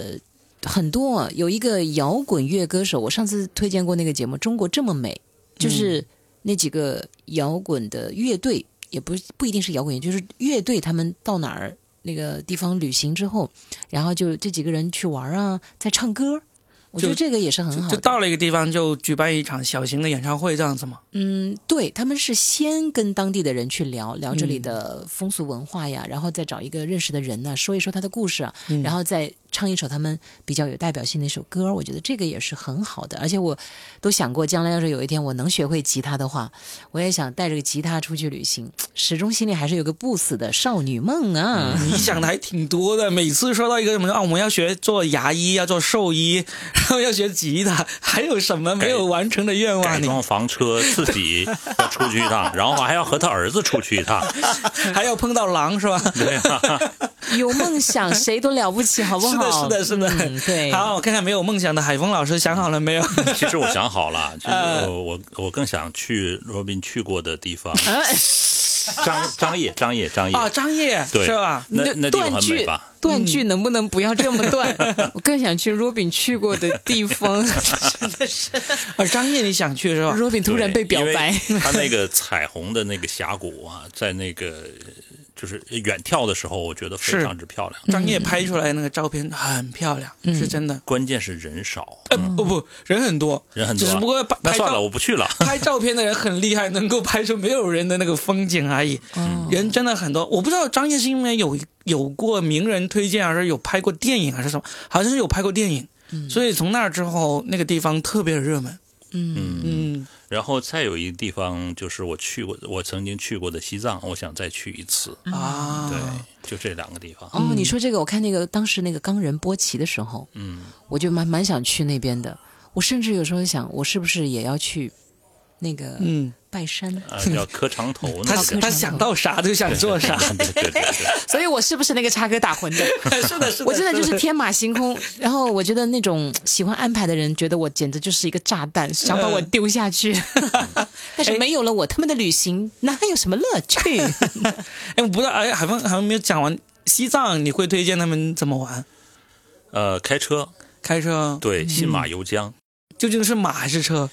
很多有一个摇滚乐歌手，我上次推荐过那个节目《中国这么美》，就是那几个摇滚的乐队，也不不一定是摇滚乐，就是乐队他们到哪儿那个地方旅行之后，然后就这几个人去玩啊，在唱歌。我觉得这个也是很好的。就到了一个地方就举办一场小型的演唱会这样子吗。嗯，对，他们是先跟当地的人去聊聊这里的风俗文化呀，然后再找一个认识的人呢，说一说他的故事啊，嗯然后再唱一首他们比较有代表性的一首歌。我觉得这个也是很好的，而且我都想过，将来要是有一天我能学会吉他的话，我也想带着个吉他出去旅行，始终心里还是有个不死的少女梦啊。你想的还挺多的，每次说到一个什么啊，我们要学做牙医，要做兽医，然后要学吉他，还有什么没有完成的愿望？装房车，自己要出去一趟，然后还要和他儿子出去一趟。[LAUGHS] 还要碰到狼是吧？[LAUGHS] 对啊，[LAUGHS] 有梦想谁都了不起，好不好？是的，是的，是的。嗯对，好，我看看没有梦想的海峰老师想好了没有？其实我想好了，就是呃我我我更想去罗宾去过的地方，哎张张掖张掖张掖啊，张掖对是吧？那那地方断句很美吧？断句能不能不要这么断？[LAUGHS] 我更想去 Robin 去过的地方。真的是啊，张掖你想去是吧？Robin 突然被表白，他那个彩虹的那个峡谷啊，在那个就是远眺的时候，我觉得非常之漂亮。张掖拍出来那个照片很漂亮，是真的。关键是人少，呃，不不，人很多，人很多啊。只不过拍那算了，我不去了。[LAUGHS] 拍照片的人很厉害，能够拍出没有人的那个风景而已。人真的很多，我不知道张掖是因为有有过名人推荐，还是有拍过电影，还是什么？好像是有拍过电影，所以从那儿之后，那个地方特别热门。嗯，嗯，然后再有一个地方，就是我去过，我曾经去过的西藏，我想再去一次。啊，对，就这两个地方。哦，你说这个，我看那个当时那个冈仁波齐的时候，嗯，我就蛮蛮想去那边的。我甚至有时候想，我是不是也要去那个嗯，拜山？啊，叫磕长头 [LAUGHS] 他那个。科长他想到啥就想做啥，对对对对，所以我是不是那个插科打诨的？[LAUGHS] 是的，是的，我真的就是天马行空，然后我觉得那种喜欢安排的人，觉得我简直就是一个炸弹，想把我丢下去。[LAUGHS] 但是没有了我，他们的旅行哪还有什么乐趣？哎，我不知道，哎，海峰还没有讲完。西藏你会推荐他们怎么玩？呃，开车，开车？对，信马由缰，究竟是马还是车？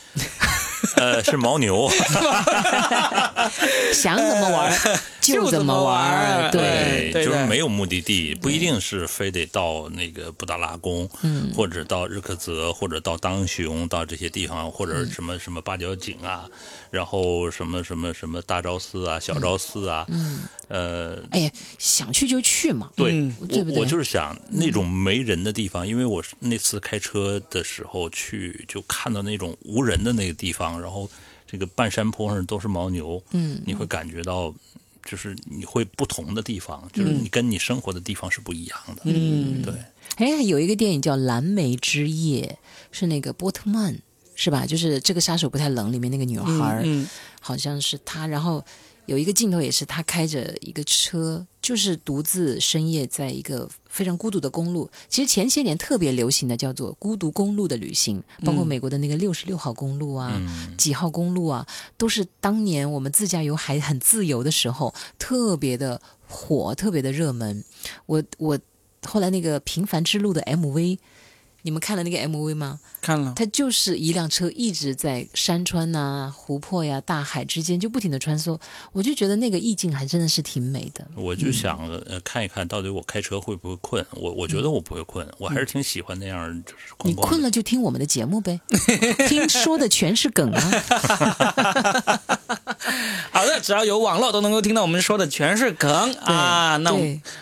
呃，是牦牛，[LAUGHS] 想怎么玩？[LAUGHS] 就怎么玩儿对对，就是没有目的地，不一定是非得到那个布达拉宫，嗯或者到日喀则，或者到当雄，到这些地方，或者什么什么八角井啊，然后什么什么什么大昭寺啊、小昭寺啊，嗯，呃，哎呀，想去就去嘛。对，嗯对不对我我就是想那种没人的地方，因为我那次开车的时候去，就看到那种无人的那个地方，然后这个半山坡上都是牦牛，嗯，你会感觉到，就是你会不同的地方，就是你跟你生活的地方是不一样的，嗯对，哎，有一个电影叫《蓝莓之夜》，是那个波特曼，是吧？就是这个杀手不太冷里面那个女孩儿，嗯好像是她。然后有一个镜头也是她开着一个车，就是独自深夜在一个非常孤独的公路。其实前些年特别流行的叫做孤独公路的旅行，包括美国的那个六十六号公路啊。嗯，几号公路啊，都是当年我们自驾游还很自由的时候，特别的火，特别的热门。我我后来那个《平凡之路》的 MV，你们看了那个 MV 吗？看了，它就是一辆车一直在山川呐、湖泊呀、大海之间就不停的穿梭，我就觉得那个意境还真的是挺美的。我就想呃看一看到底我开车会不会困，我我觉得我不会困，我还是挺喜欢那样就是你逛逛的。困了就听我们的节目呗，[LAUGHS] 听说的全是梗啊。[LAUGHS] 好的，只要有网络都能够听到我们说的全是梗啊。那我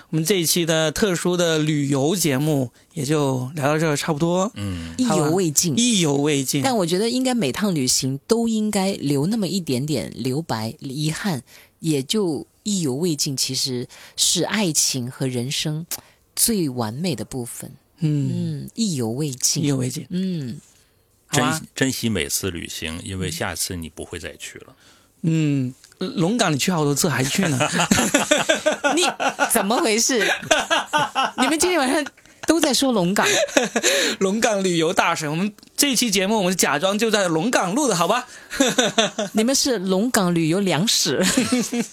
们这一期的特殊的旅游节目也就聊到这儿差不多，嗯，意犹未尽。意犹未尽。但我觉得应该每趟旅行都应该留那么一点点留白、遗憾，也就意犹未尽。其实是爱情和人生最完美的部分。嗯，嗯，意犹未尽意。犹未尽。嗯，珍珍惜每次旅行，因为下次你不会再去了。嗯，龙岗你去好多次，还去呢？[LAUGHS] [LAUGHS] 你怎么回事？你们今天晚上都在说龙岗，[LAUGHS] 龙岗旅游大神，我们这一期节目我们假装就在龙岗录的好吧？[LAUGHS] 你们是龙岗旅游两史。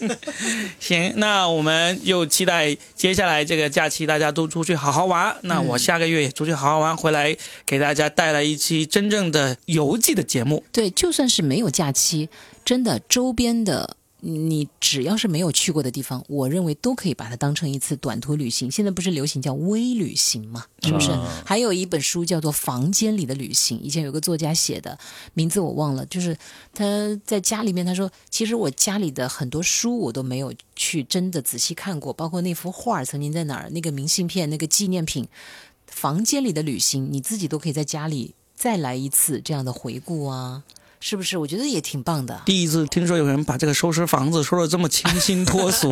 [LAUGHS] 行，那我们又期待接下来这个假期大家都出去好好玩。那我下个月也出去好好玩，回来给大家带来一期真正的游记的节目。对，就算是没有假期，真的周边的。你只要是没有去过的地方，我认为都可以把它当成一次短途旅行。现在不是流行叫微旅行嘛，是不是？嗯还有一本书叫做《房间里的旅行》，以前有个作家写的，名字我忘了。就是他在家里面，他说，其实我家里的很多书我都没有去真的仔细看过，包括那幅画曾经在哪儿，那个明信片、那个纪念品。房间里的旅行，你自己都可以在家里再来一次这样的回顾啊。是不是？我觉得也挺棒的。第一次听说有人把这个收拾房子说的这么清新脱俗。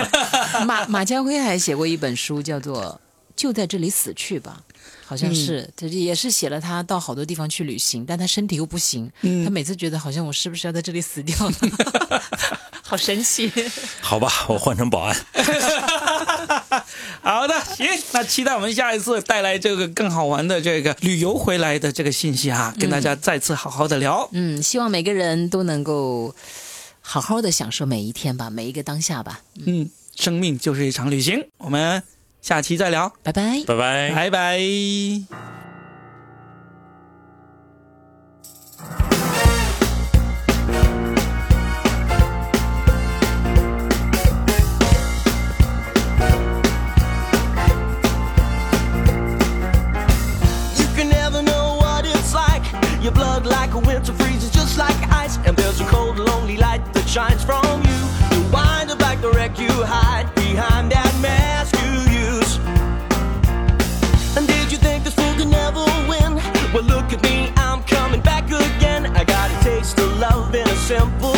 [LAUGHS] 马马家辉还写过一本书，叫做《就在这里死去吧》，好像是，这、也是写了他到好多地方去旅行，但他身体又不行，嗯他每次觉得好像我是不是要在这里死掉了？[LAUGHS] 好神奇。[LAUGHS] 好吧，我换成保安。[LAUGHS] 好的，行，那期待我们下一次带来这个更好玩的这个旅游回来的这个信息啊，跟大家再次好好的聊。嗯，希望每个人都能够好好的享受每一天吧，每一个当下吧。嗯，生命就是一场旅行，我们下期再聊，拜拜。拜拜。拜拜。like ice, and there's a cold, lonely light that shines from you. You wind up like the wreck you hide behind that mask you use. And did you think this fool could never win? Well, look at me, I'm coming back again. I got a taste of love in a simple.